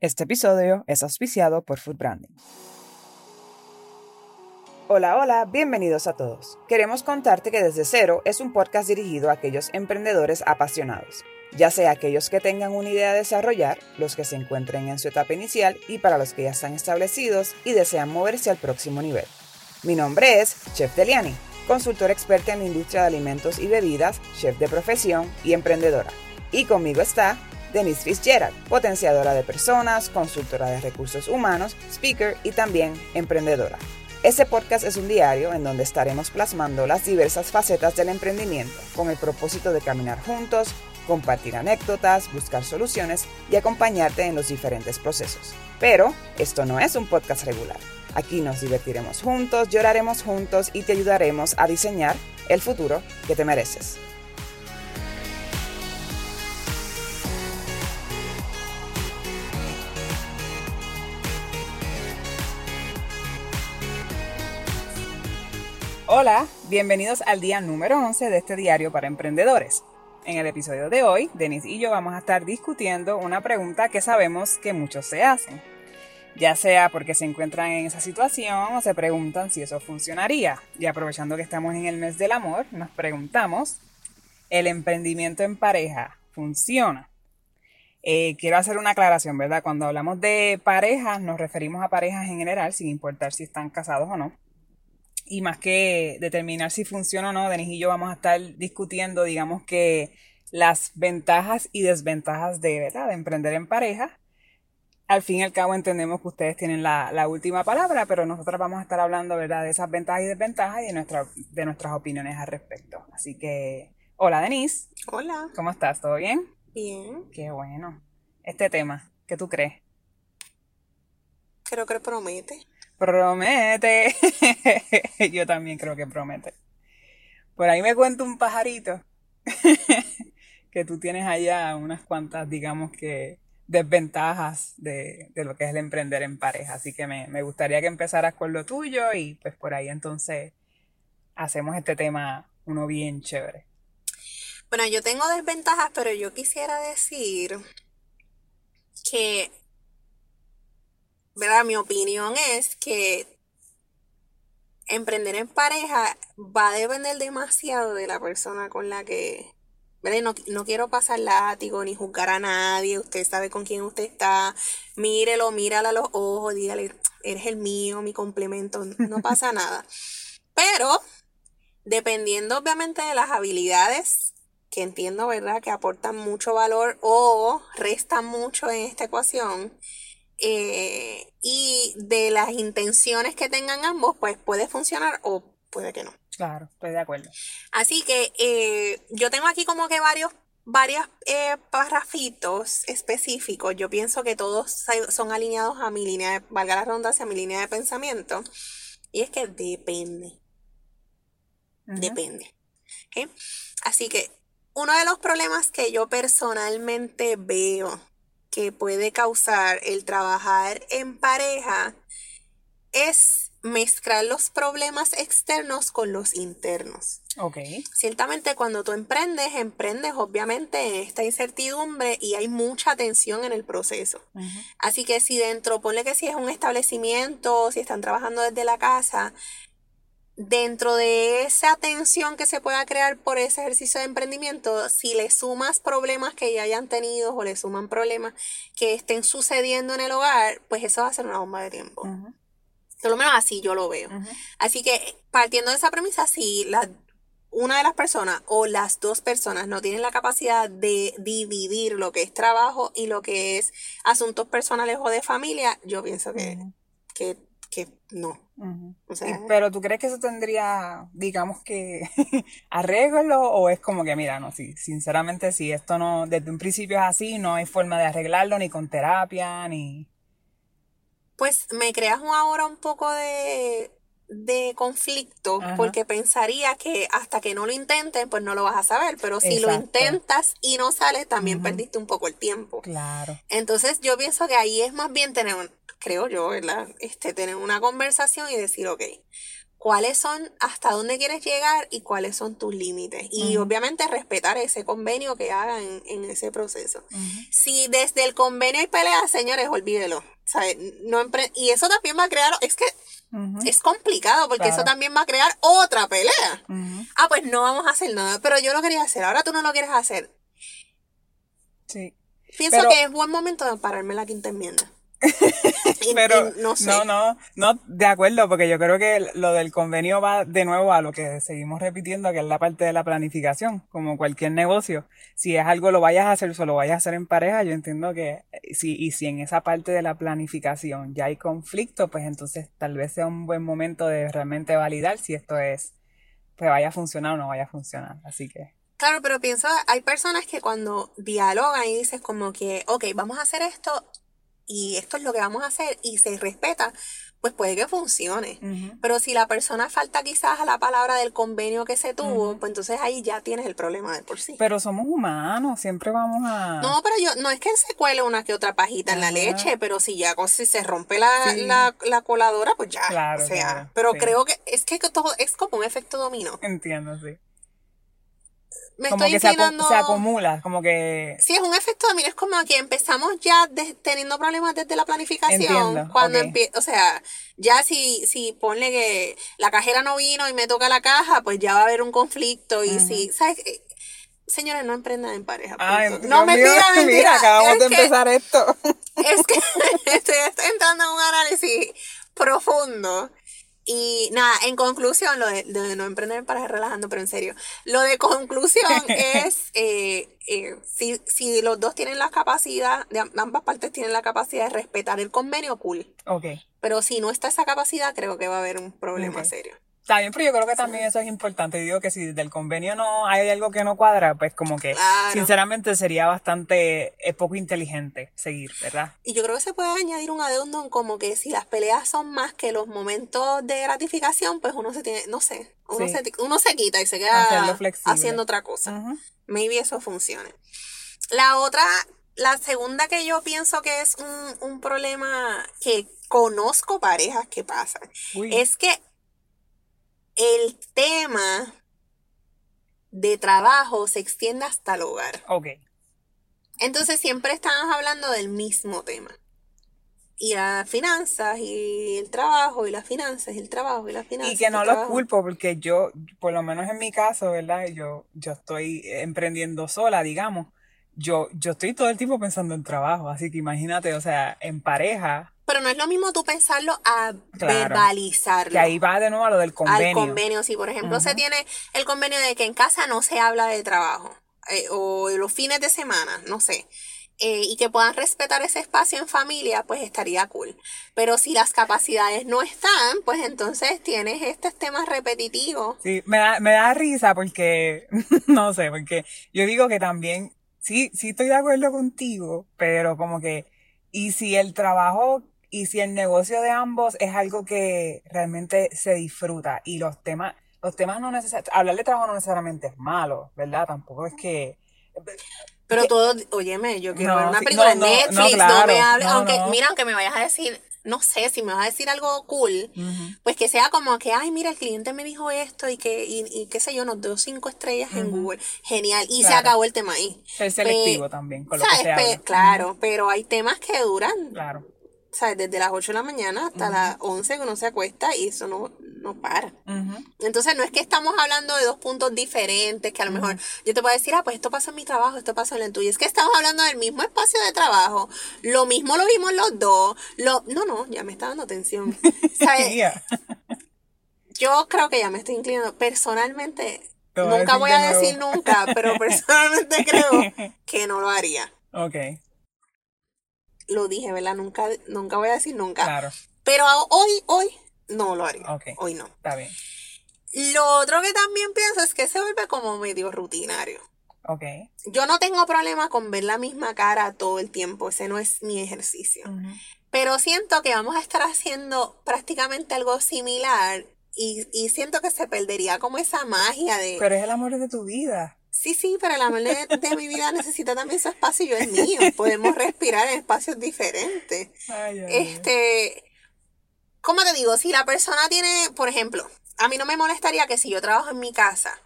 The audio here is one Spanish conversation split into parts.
Este episodio es auspiciado por Food Branding. Hola, hola, bienvenidos a todos. Queremos contarte que Desde Cero es un podcast dirigido a aquellos emprendedores apasionados, ya sea aquellos que tengan una idea de desarrollar, los que se encuentren en su etapa inicial y para los que ya están establecidos y desean moverse al próximo nivel. Mi nombre es Chef Deliani, consultora experta en la industria de alimentos y bebidas, chef de profesión y emprendedora. Y conmigo está Denise Fitzgerald, potenciadora de personas, consultora de recursos humanos, speaker y también emprendedora. Este podcast es un diario en donde estaremos plasmando las diversas facetas del emprendimiento con el propósito de caminar juntos, compartir anécdotas, buscar soluciones y acompañarte en los diferentes procesos. Pero esto no es un podcast regular. Aquí nos divertiremos juntos, lloraremos juntos y te ayudaremos a diseñar el futuro que te mereces. Hola, bienvenidos al día número 11 de este diario para emprendedores. En el episodio de hoy, Denise y yo vamos a estar discutiendo una pregunta que sabemos que muchos se hacen. Ya sea porque se encuentran en esa situación o se preguntan si eso funcionaría. Y aprovechando que estamos en el mes del amor, nos preguntamos, ¿el emprendimiento en pareja funciona? Eh, quiero hacer una aclaración, ¿verdad? Cuando hablamos de parejas, nos referimos a parejas en general, sin importar si están casados o no y más que determinar si funciona o no, Denis y yo vamos a estar discutiendo, digamos que las ventajas y desventajas de, ¿verdad? de emprender en pareja. Al fin y al cabo entendemos que ustedes tienen la, última palabra, pero nosotros vamos a estar hablando ¿verdad? de esas ventajas y desventajas y de, nuestra, de nuestras opiniones al respecto. Así que, hola Denise. Hola. ¿Cómo estás? ¿Todo bien? Bien. Qué bueno. Este tema, ¿qué tú crees? Creo que promete. Promete. Yo también creo que promete. Por ahí me cuento un pajarito que tú tienes allá unas cuantas, digamos que, desventajas de, lo que es el emprender en pareja. Así que me, me, gustaría que empezaras con lo tuyo y pues por ahí entonces hacemos este tema uno bien chévere. Bueno, yo tengo desventajas, pero yo quisiera decir que ¿verdad? Mi opinión es que emprender en pareja va a depender demasiado de la persona con la que, ¿verdad? No, no quiero pasar látigo ni juzgar a nadie, usted sabe con quién usted está, mírelo, mírala a los ojos, dígale, eres el mío, mi complemento, no pasa nada. Pero, dependiendo obviamente de las habilidades que entiendo, ¿verdad? Que aportan mucho valor o restan mucho en esta ecuación, eh, y de las intenciones que tengan ambos, pues puede funcionar o puede que no. Claro, estoy de acuerdo. Así que eh, yo tengo aquí como que varios varios eh, parrafitos específicos. Yo pienso que todos son alineados a mi línea, de, valga la redundancia, a mi línea de pensamiento. Y es que depende. Depende. Así que uno de los problemas que yo personalmente veo que puede causar el trabajar en pareja es mezclar los problemas externos con los internos. Ok. Ciertamente cuando tú emprendes, emprendes obviamente en esta incertidumbre y hay mucha tensión en el proceso. Así que si dentro, ponle que si es un establecimiento, si están trabajando desde la casa, dentro de esa tensión que se pueda crear por ese ejercicio de emprendimiento, si le sumas problemas que ya hayan tenido o le suman problemas que estén sucediendo en el hogar, pues eso va a ser una bomba de tiempo. Por lo menos así yo lo veo. Así que partiendo de esa premisa, si la, una de las personas o las dos personas no tienen la capacidad de dividir lo que es trabajo y lo que es asuntos personales o de familia, yo pienso que, que que no. pero tú crees que eso tendría, digamos que, arreglo o es como que, mira, no, sí, sinceramente, si esto no, desde un principio es así, no hay forma de arreglarlo ni con terapia, ni... Pues me creas ahora un poco de, de conflicto porque pensaría que hasta que no lo intenten, pues no lo vas a saber, pero si lo intentas y no sales, también perdiste un poco el tiempo. Claro. Entonces yo pienso que ahí es más bien tener un, creo yo, ¿verdad? Este, tener una conversación y decir, ok, cuáles son, hasta dónde quieres llegar y cuáles son tus límites. Y obviamente respetar ese convenio que hagan en, ese proceso. Si desde el convenio hay peleas, señores, olvídelo. No y eso también va a crear, es que es complicado porque eso también va a crear otra pelea. Ah, pues no vamos a hacer nada, pero yo lo quería hacer, ahora tú no lo quieres hacer. Sí. Pienso que es buen momento de pararme la quinta enmienda. Pero no, no, no, de acuerdo, porque yo creo que lo del convenio va de nuevo a lo que seguimos repitiendo, que es la parte de la planificación, como cualquier negocio. Si es algo lo vayas a hacer, solo vayas a hacer en pareja, yo entiendo que eh, si, y si en esa parte de la planificación ya hay conflicto, pues entonces tal vez sea un buen momento de realmente validar si esto es, pues vaya a funcionar o no vaya a funcionar. Así que. Claro, pero piensa, hay personas que cuando dialogan y dices como que, ok, vamos a hacer esto, y esto es lo que vamos a hacer y se respeta, pues puede que funcione. Pero si la persona falta quizás a la palabra del convenio que se tuvo, pues entonces ahí ya tienes el problema de por sí. Pero somos humanos, siempre vamos a... No, pero yo, no es que se cuele una que otra pajita en la leche, pero si ya si se rompe la, la, coladora, pues ya. Claro, o sea, pero creo que es que todo es como un efecto dominó. Entiendo, sí como que se, acumula, como que... Sí, es un efecto mira, es como que empezamos ya teniendo problemas desde la planificación. cuando o sea, ya si, si ponle que la cajera no vino y me toca la caja, pues ya va a haber un conflicto y si, ¿sabes? Eh, señores, no emprendan en pareja. no, me mentira, mentira. Mira, acabamos de empezar esto. Es que estoy, estoy entrando en un análisis profundo y nada, en conclusión, lo de, no emprender para relajando, pero en serio, lo de conclusión es eh, eh, si, si, los dos tienen la capacidad, de ambas partes tienen la capacidad de respetar el convenio, cool. Ok. Pero si no está esa capacidad, creo que va a haber un problema serio. Está bien, pero yo creo que también eso es importante. Digo que si del convenio no hay algo que no cuadra, pues como que sinceramente sería bastante es poco inteligente seguir, ¿verdad? Y yo creo que se puede añadir un adendum como que si las peleas son más que los momentos de gratificación, pues uno se tiene, no sé, uno, se, uno se quita y se queda haciendo otra cosa. Maybe eso funcione. La otra, la segunda que yo pienso que es un, un problema que conozco parejas que pasan, es que el tema de trabajo se extiende hasta el hogar. Ok. Entonces siempre estamos hablando del mismo tema. Y las finanzas y el trabajo y las finanzas y el trabajo y las finanzas. Y que no lo culpo porque yo, por lo menos en mi caso, ¿verdad? Yo, yo estoy emprendiendo sola, digamos. Yo, yo estoy todo el tiempo pensando en trabajo, así que imagínate, o sea, en pareja, pero no es lo mismo tú pensarlo a verbalizarlo. Que ahí va de nuevo a lo del convenio. Al convenio, si por ejemplo se tiene el convenio de que en casa no se habla de trabajo, eh, o los fines de semana, no sé. Eh, y que puedan respetar ese espacio en familia, pues estaría cool. Pero si las capacidades no están, pues entonces tienes estos temas repetitivos. Sí, me da, me da risa porque, no sé, porque yo digo que también, sí, sí estoy de acuerdo contigo, pero como que, y si el trabajo y si el negocio de ambos es algo que realmente se disfruta y los temas, los temas no necesariamente, hablar de trabajo no necesariamente es malo, ¿verdad? Tampoco es que... Pero todo, óyeme, yo quiero ver una película Netflix, no, me hables, aunque, mira, aunque me vayas a decir, no sé, si me vas a decir algo cool, pues que sea como que, ay, mira, el cliente me dijo esto y que, y, qué sé yo, nos dio cinco estrellas en Google. Genial. Y se acabó el tema ahí. Ser selectivo también, con lo que Claro, pero hay temas que duran. Claro sea, Desde las 8 de la mañana hasta las 11 que uno se acuesta y eso no, no para. Entonces no es que estamos hablando de dos puntos diferentes, que a lo mejor yo te puedo decir, ah, pues esto pasa en mi trabajo, esto pasa en el tuyo. Es que estamos hablando del mismo espacio de trabajo, lo mismo lo vimos los dos. Lo... No, no, ya me está dando atención. yo creo que ya me estoy inclinando. Personalmente, nunca voy a decir nunca, pero personalmente creo que no lo haría. Ok lo dije, ¿verdad? Nunca, nunca voy a decir nunca. Claro. Pero hoy, hoy no lo haría. Hoy no. Está bien. Lo otro que también pienso es que se vuelve como medio rutinario. Ok. Yo no tengo problema con ver la misma cara todo el tiempo, ese no es mi ejercicio. Pero siento que vamos a estar haciendo prácticamente algo similar y, y, siento que se perdería como esa magia de... Pero es el amor de tu vida. Sí, sí, pero el amor de, mi vida necesita también su espacio y yo el mío. Podemos respirar en espacios diferentes. este, ¿cómo te digo? Si la persona tiene, por ejemplo, a mí no me molestaría que si yo trabajo en mi casa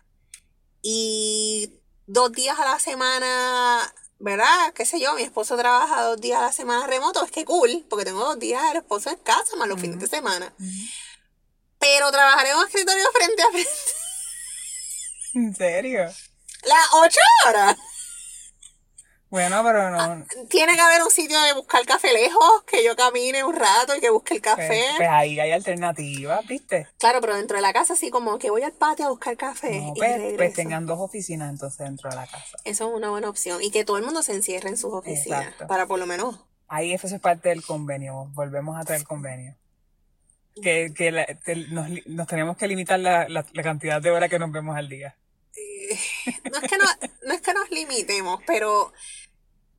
y dos días a la semana, ¿verdad? ¿Qué sé yo? Mi esposo trabaja dos días a la semana remoto, es que cool, porque tengo dos días al esposo en casa más los fines de semana. Pero trabajar en un escritorio frente a frente. ¿En serio? Las ocho horas. Bueno, pero no. Ah, tiene que haber un sitio de buscar café lejos, que yo camine un rato y que busque el café. Pues, pues ahí hay alternativas, ¿viste? Claro, pero dentro de la casa sí como que voy al patio a buscar café. No, y pues, pues tengan dos oficinas entonces dentro de la casa. Eso es una buena opción. Y que todo el mundo se encierre en sus oficinas. Exacto. Para por lo menos. Ahí eso es parte del convenio. Volvemos a traer el convenio. Que, que la- te- nos, nos tenemos que limitar la, la, la cantidad de horas que nos vemos al día. Eh, no es que no, no es que nos limitemos, pero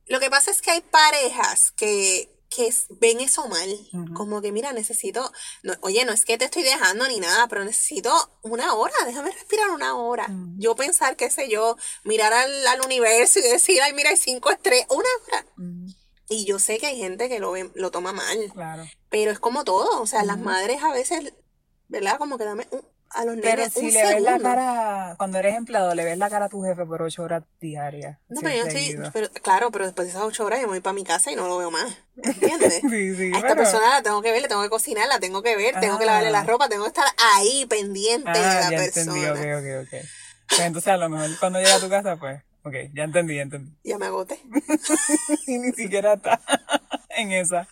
lo que pasa es que hay parejas que, que ven eso mal. Como que, mira, necesito, no- oye, no es que te estoy dejando ni nada, pero necesito una hora, déjame respirar una hora. Yo pensar, qué sé yo, mirar al, al universo y decir, ay, mira, hay cinco estrellas, una hora. Y yo sé que hay gente que lo, ve, lo toma mal, claro. pero es como todo, o sea, las madres a veces, ¿verdad? Como que dame un- a los Pero nenes si un le ves la cara, cuando eres empleado, le ves la cara a tu jefe por ocho horas diarias. No, pero yo estoy, pero, claro, pero después de esas ocho horas yo me voy para mi casa y no lo veo más, ¿entiendes? Sí, sí, A esta pero- persona la tengo que ver, le tengo que cocinar, la tengo que ver, tengo que Ah. lavarle la ropa, tengo que estar ahí pendiente de Ah, la ya persona. entendí, ok, ok, ok. Pues entonces a lo mejor cuando llega a tu casa, pues, ok, ya entendí, ya entendí. Ya me agoté. y ni siquiera está en esa.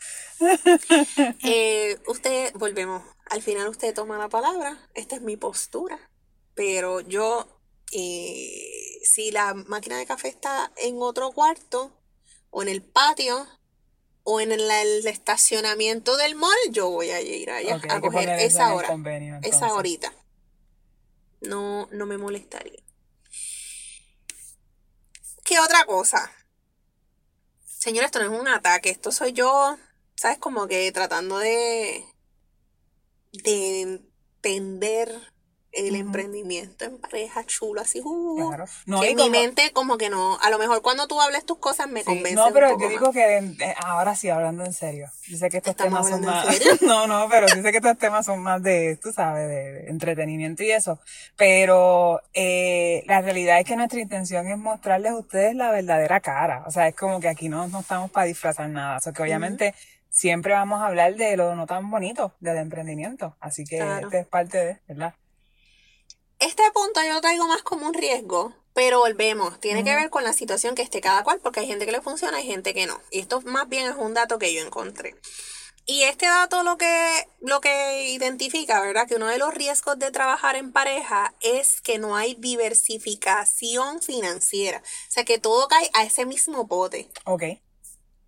Eh, usted, volvemos, al final usted toma la palabra, esta es mi postura, pero yo, eh, si la máquina de café está en otro cuarto, o en el patio, o en el, el estacionamiento del mall, yo voy a ir allá a coger esa hora. convenio, Esa horita. No, no me molestaría. ¿Qué otra cosa? Señor, esto no es un ataque, esto soy yo, ¿sabes? Como que tratando de, de entender el emprendimiento en pareja chulo, así, uh, Claro. No, que mi mente como que no, a lo mejor cuando tú hables tus cosas me Sí, convence no, un pero poco yo más. digo que eh, ahora sí, hablando en serio. Sé que estos ¿Estamos temas son más. No, no, pero sé que estos temas son más de, tú sabes, de, de entretenimiento y eso. Pero eh, la realidad es que nuestra intención es mostrarles a ustedes la verdadera cara. O sea, es como que aquí no, no estamos para disfrazar nada. O sea, que obviamente siempre vamos a hablar de lo no tan bonito del emprendimiento. Así que Claro. este es parte de, ¿verdad? Este punto yo lo traigo más como un riesgo, pero volvemos, tiene que Ujú. ver con la situación que esté cada cual, porque hay gente que le funciona, hay gente que no. Y esto más bien es un dato que yo encontré. Y este dato lo que, lo que identifica, ¿verdad? Que uno de los riesgos de trabajar en pareja es que no hay diversificación financiera. O sea, que todo cae a ese mismo pote. Ok.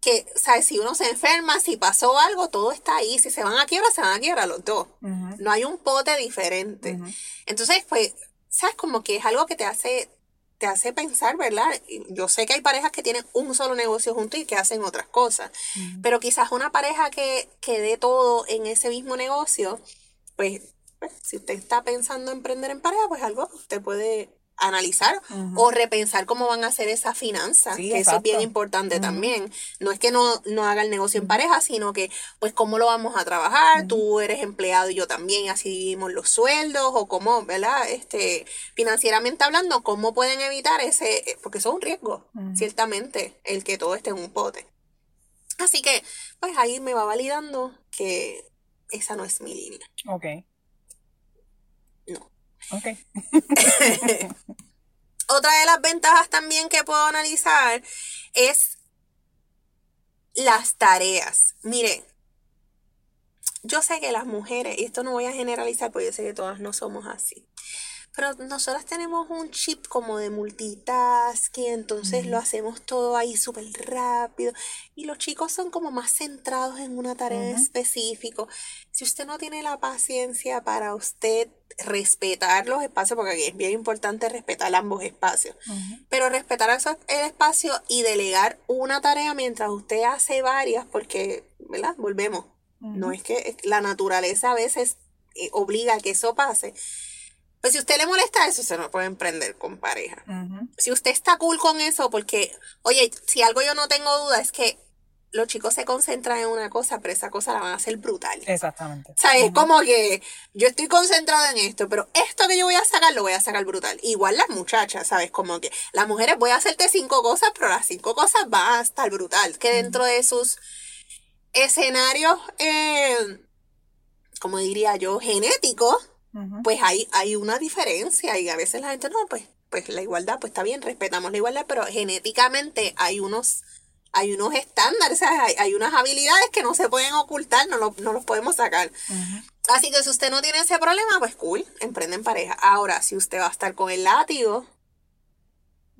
Que, ¿sabes? Si uno se enferma, si pasó algo, todo está ahí. Si se van a quiebra, se van a quiebra los dos. Ujú, No hay un pote diferente. Entonces, pues, sabes, como que es algo que te hace, te hace pensar, ¿verdad? Yo sé que hay parejas que tienen un solo negocio juntos y que hacen otras cosas, pero quizás una pareja que, que dé todo en ese mismo negocio, pues, pues, si usted está pensando en emprender en pareja, pues algo usted puede analizar o repensar cómo van a hacer esa finanza, Sí, que eso es bien importante también. No es que no, no haga el negocio en pareja, sino que, pues, cómo lo vamos a trabajar, tú eres empleado y yo también, así dividimos los sueldos, o cómo, ¿verdad? Este, financieramente hablando, cómo pueden evitar ese, porque eso es un riesgo, ciertamente, el que todo esté en un pote. Así que, pues ahí me va validando que esa no es mi línea. Ok. No. Ok. Otra de las ventajas también que puedo analizar es las tareas. Mire, yo sé que las mujeres, y esto no voy a generalizar porque yo sé que todas no somos así, pero nosotras tenemos un chip como de multitasking, entonces lo hacemos todo ahí súper rápido, y los chicos son como más centrados en una tarea específico. Si usted no tiene la paciencia para usted respetar los espacios, porque aquí es bien importante respetar ambos espacios, pero respetar el espacio y delegar una tarea mientras usted hace varias, porque, ¿verdad? Volvemos. No es que la naturaleza a veces eh, obliga a que eso pase. Pues si usted le molesta eso, se no puede emprender con pareja. Si usted está cool con eso, porque, oye, si algo yo no tengo duda es que los chicos se concentran en una cosa, pero esa cosa la van a hacer brutal. Exactamente. O sea, es como que yo estoy concentrada en esto, pero esto que yo voy a sacar lo voy a sacar brutal. Igual las muchachas, ¿sabes? Como que las mujeres voy a hacerte cinco cosas, pero las cinco cosas van a estar brutal. Que dentro de sus escenarios, eh, como diría yo, genéticos, pues hay, hay una diferencia y a veces la gente, no, pues, pues la igualdad, pues está bien, respetamos la igualdad, pero genéticamente hay unos hay unos estándares, hay, hay, unas habilidades que no se pueden ocultar, no, no los podemos sacar. Así que si usted no tiene ese problema, pues cool, emprende en pareja. Ahora, si usted va a estar con el látigo,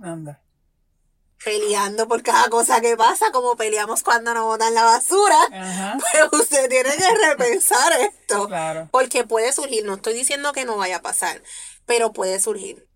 anda. Peleando por cada cosa que pasa, como peleamos cuando nos botan la basura, pues usted tiene que repensar esto. Claro. Porque puede surgir, no estoy diciendo que no vaya a pasar, pero puede surgir.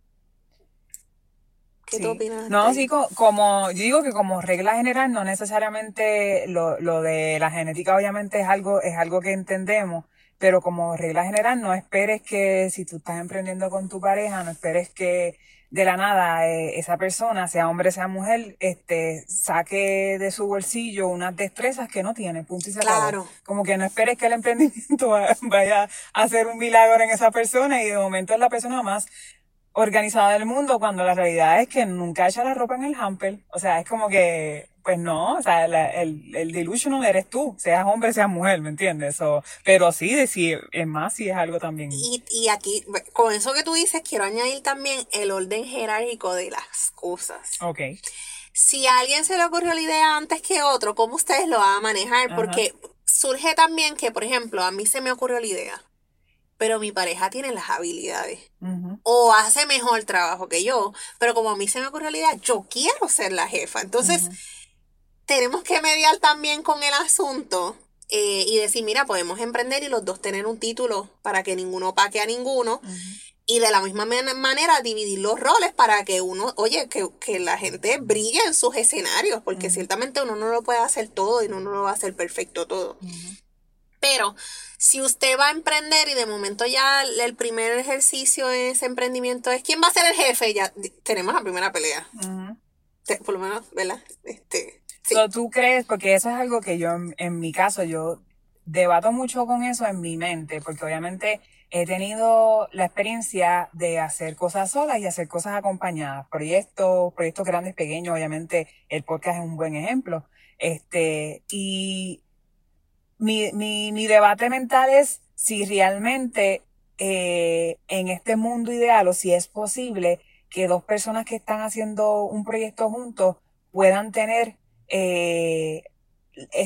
¿Qué tú opinas? No, sí, como, yo digo que como regla general, no necesariamente lo, lo de la genética obviamente es algo, es algo que entendemos, pero como regla general no esperes que si tú estás emprendiendo con tu pareja, no esperes que de la nada eh, esa persona, sea hombre, sea mujer, este, saque de su bolsillo unas destrezas que no tiene, punto y se Claro. Como que no esperes que el emprendimiento vaya a hacer un milagro en esa persona y de momento es la persona más organizada del mundo cuando la realidad es que nunca echa la ropa en el hamper. O sea, es como que, pues no, o sea, el, el delusional eres tú, seas hombre, seas mujer, ¿me entiendes? Pero sí, decir, es más, sí es algo también. Y, y aquí, con eso que tú dices, quiero añadir también el orden jerárquico de las cosas. Ok. Si a alguien se le ocurrió la idea antes que otro, ¿cómo ustedes lo van a manejar? Porque surge también que, por ejemplo, a mí se me ocurrió la idea pero mi pareja tiene las habilidades. O hace mejor trabajo que yo, pero como a mí se me ocurrió la idea, yo quiero ser la jefa. Entonces, tenemos que mediar también con el asunto eh, y decir, mira, podemos emprender y los dos tener un título para que ninguno paque a ninguno. Y de la misma manera dividir los roles para que uno, oye, que, la gente brille en sus escenarios, porque ciertamente uno no lo puede hacer todo y uno no lo va a hacer perfecto todo. Pero si usted va a emprender y de momento ya el primer ejercicio en ese emprendimiento es quién va a ser el jefe, ya tenemos la primera pelea. Por lo menos, ¿verdad? Este, ¿Tú crees? Porque eso es algo que yo, en, mi caso, yo debato mucho con eso en mi mente, porque obviamente he tenido la experiencia de hacer cosas solas y hacer cosas acompañadas, proyectos, proyectos grandes, pequeños, obviamente el podcast es un buen ejemplo. Este, y mi, mi, mi debate mental es si realmente eh, en este mundo ideal o si es posible que dos personas que están haciendo un proyecto juntos puedan tener, eh,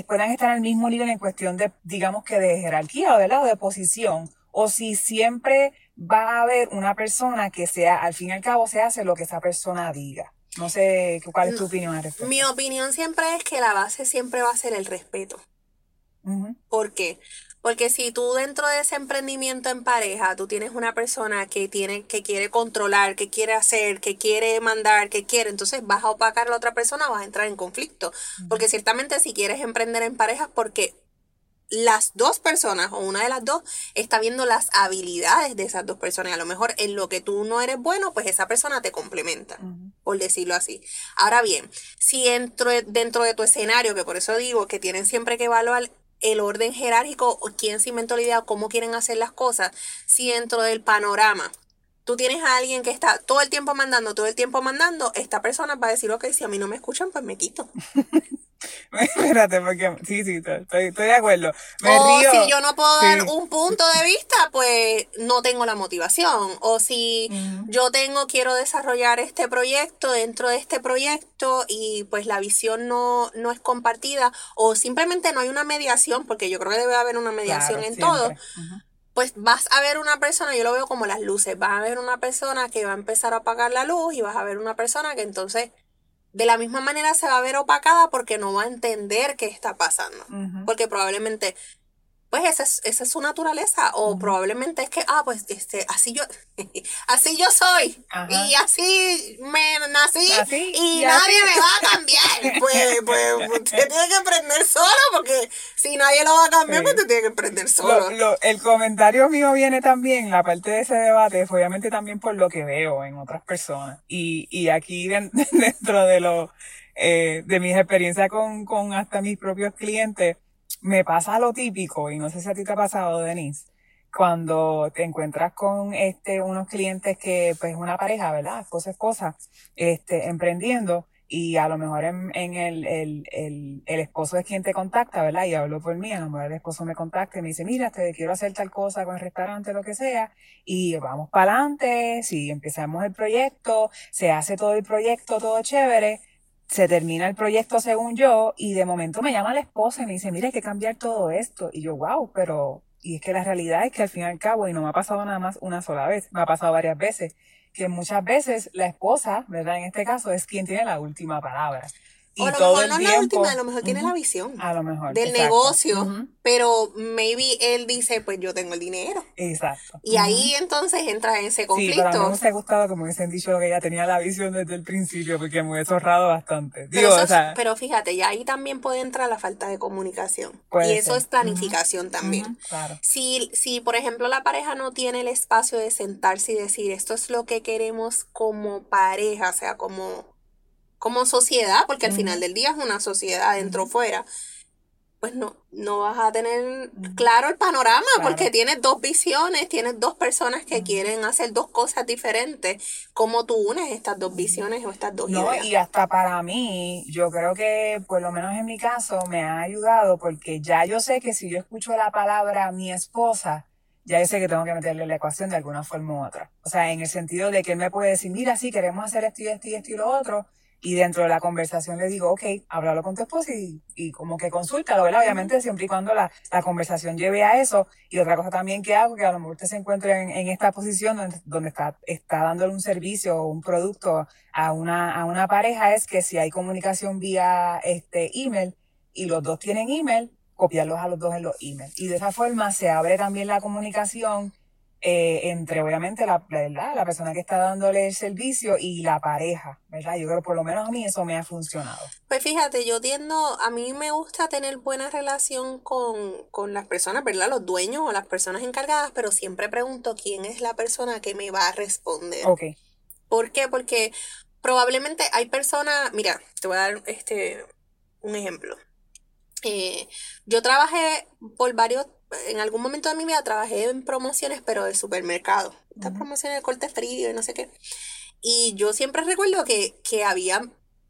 puedan estar al mismo nivel en cuestión de, digamos que de jerarquía, ¿verdad? O de posición. O si siempre va a haber una persona que sea, al fin y al cabo, se hace lo que esa persona diga. No sé cuál es tu opinión al respecto. Mi opinión siempre es que la base siempre va a ser el respeto. ¿Por qué? Porque si tú dentro de ese emprendimiento en pareja, tú tienes una persona que tiene, que quiere controlar, que quiere hacer, que quiere mandar, que quiere, entonces vas a opacar a la otra persona, vas a entrar en conflicto. Porque ciertamente si quieres emprender en pareja, porque las dos personas o una de las dos está viendo las habilidades de esas dos personas. A lo mejor en lo que tú no eres bueno, pues esa persona te complementa, por decirlo así. Ahora bien, si dentro, dentro de tu escenario, que por eso digo que tienen siempre que evaluar el orden jerárquico, quién se inventó la idea, cómo quieren hacer las cosas, si dentro del panorama tú tienes a alguien que está todo el tiempo mandando, todo el tiempo mandando, esta persona va a decir, ok, si a mí no me escuchan, pues me quito. Espérate, porque sí, sí, estoy, estoy de acuerdo. Me o si yo no puedo dar un punto de vista, pues no tengo la motivación. O si yo tengo, quiero desarrollar este proyecto dentro de este proyecto y pues la visión no, no es compartida o simplemente no hay una mediación, porque yo creo que debe haber una mediación en todo. Pues vas a ver una persona, yo lo veo como las luces, vas a ver una persona que va a empezar a apagar la luz y vas a ver una persona que entonces de la misma manera se va a ver opacada porque no va a entender qué está pasando. Porque probablemente pues esa es, esa es su naturaleza. O probablemente es que, ah, pues este, así yo, así yo soy. Y así me nací y, nadie me va a cambiar. pues, pues usted tiene que aprender solo, porque si nadie lo va a cambiar, pues usted tiene que aprender solo. el comentario mío viene también, la parte de ese debate, obviamente también por lo que veo en otras personas. Y, y aquí dentro de lo eh, de mis experiencias con, con hasta mis propios clientes, me pasa lo típico, y no sé si a ti te ha pasado, Denise, cuando te encuentras con este unos clientes que pues una pareja, ¿verdad? Esposa esposa, este, emprendiendo y a lo mejor en, en el, el, el, el, esposo es quien te contacta, ¿verdad? Y hablo por mí, a lo mejor el esposo me contacta y me dice, mira, te quiero hacer tal cosa con el restaurante, lo que sea, y vamos para adelante, si empezamos el proyecto, se hace todo el proyecto, todo chévere, se termina el proyecto según yo, y de momento me llama la esposa y me dice, mira, hay que cambiar todo esto, y yo, wow, pero y es que la realidad es que al fin y al cabo, y no me ha pasado nada más una sola vez, me ha pasado varias veces, que muchas veces la esposa, ¿verdad? En este caso es quien tiene la última palabra. Y o a lo mejor no es la última, a lo mejor tiene la visión. A lo mejor. Del negocio, pero maybe él dice, pues yo tengo el dinero. Exacto. Y ahí entonces entra ese conflicto. Sí, pero a mí me hubiese gustado que me hubiesen dicho que ella tenía la visión desde el principio, porque me hubiese ahorrado bastante. Digo, pero, o sea, pero fíjate, ya ahí también puede entrar la falta de comunicación. y eso es planificación también. claro. Si, si, por ejemplo, la pareja no tiene el espacio de sentarse y decir, esto es lo que queremos como pareja, o sea, como como sociedad, porque al final del día es una sociedad dentro o fuera, pues no, no vas a tener claro el panorama, porque tienes dos visiones, tienes dos personas que quieren hacer dos cosas diferentes. ¿Cómo tú unes estas dos visiones o estas dos no, Y hasta para mí, yo creo que, por lo menos en mi caso, me ha ayudado, porque ya yo sé que si yo escucho la palabra mi esposa, ya yo sé que tengo que meterle la ecuación de alguna forma u otra. O sea, en el sentido de que él me puede decir, mira, sí, queremos hacer esto y esto y esto y lo otro, y dentro de la conversación le digo, ok, háblalo con tu esposa y, y como que consúltalo, ¿verdad? Obviamente siempre y cuando la, la, conversación lleve a eso. Y otra cosa también que hago, que a lo mejor usted se encuentra en, en esta posición donde, está, está dándole un servicio o un producto a una, a una pareja, es que si hay comunicación vía este email y los dos tienen email, copiarlos a los dos en los emails. Y de esa forma se abre también la comunicación eh, entre obviamente la, la, la, persona que está dándole el servicio y la pareja, ¿verdad? Yo creo que por lo menos a mí eso me ha funcionado. Pues fíjate, yo tiendo, a mí me gusta tener buena relación con, con las personas, ¿verdad? Los dueños o las personas encargadas, pero siempre pregunto quién es la persona que me va a responder. Ok. ¿Por qué? Porque probablemente hay personas, mira, te voy a dar este un ejemplo. Eh, yo trabajé por varios en algún momento de mi vida trabajé en promociones, pero de supermercado. Estas promociones de corte frío y no sé qué. Y yo siempre recuerdo que, que había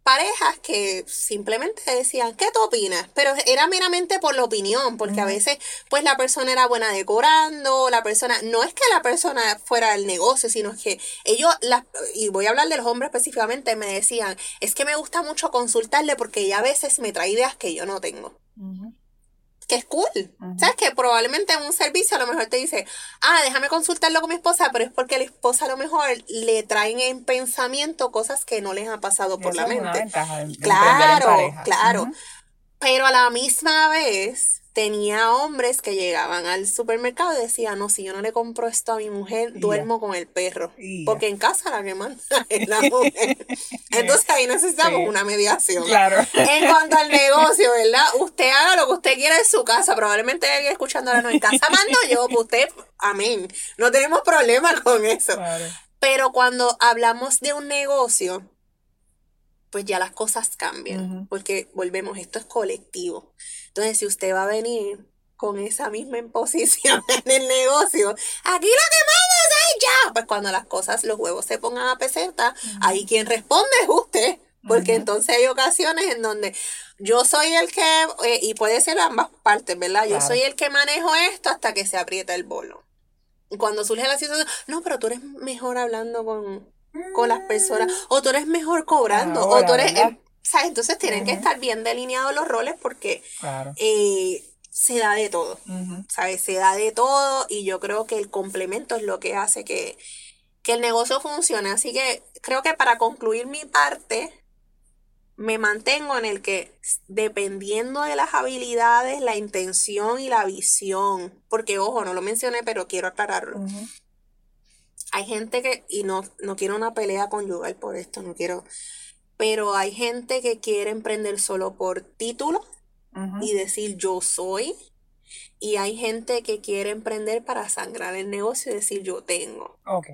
parejas que simplemente decían, ¿qué tú opinas? Pero era meramente por la opinión, porque a veces pues la persona era buena decorando, la persona, no es que la persona fuera del negocio, sino que ellos, y voy a hablar de los hombres específicamente, me decían, es que me gusta mucho consultarle porque ella a veces me trae ideas que yo no tengo que es cool. ¿Sabes? Que probablemente en un servicio a lo mejor te dice, ah, déjame consultarlo con mi esposa, pero es porque la esposa a lo mejor le traen en pensamiento cosas que no les ha pasado por la mente. claro, claro. Pero a la misma vez, tenía hombres que llegaban al supermercado y decían, no, si yo no le compro esto a mi mujer, duermo con el perro. Porque en casa la que manda es la mujer. Entonces ahí necesitamos una mediación. Claro. En cuanto al negocio, ¿verdad? Usted haga lo que usted quiera en su casa. Probablemente alguien escuchando no en casa mando yo, pues usted, amén. No tenemos problema con eso. Pero cuando hablamos de un negocio, pues ya las cosas cambian, porque volvemos, esto es colectivo. Entonces, si usted va a venir con esa misma imposición en el negocio, aquí lo que manda es ya. Pues cuando las cosas, los huevos se pongan a peseta, ahí quien responde es usted. Porque entonces hay ocasiones en donde yo soy el que, eh, y puede ser ambas partes, ¿verdad? Yo soy el que manejo esto hasta que se aprieta el bolo. Y cuando surge la situación, no, pero tú eres mejor hablando con, con las personas, o tú eres mejor cobrando, o tú eres... ¿sabes? Entonces tienen que estar bien delineados los roles porque eh, se da de todo, ¿sabes? Se da de todo y yo creo que el complemento es lo que hace que, que el negocio funcione. Así que creo que para concluir mi parte, me mantengo en el que dependiendo de las habilidades, la intención y la visión, porque ojo, no lo mencioné, pero quiero aclararlo. Hay gente que, y no, no quiero una pelea conyugal por esto, no quiero, pero hay gente que quiere emprender solo por título y decir yo soy, y hay gente que quiere emprender para sangrar el negocio y decir yo tengo. Ok.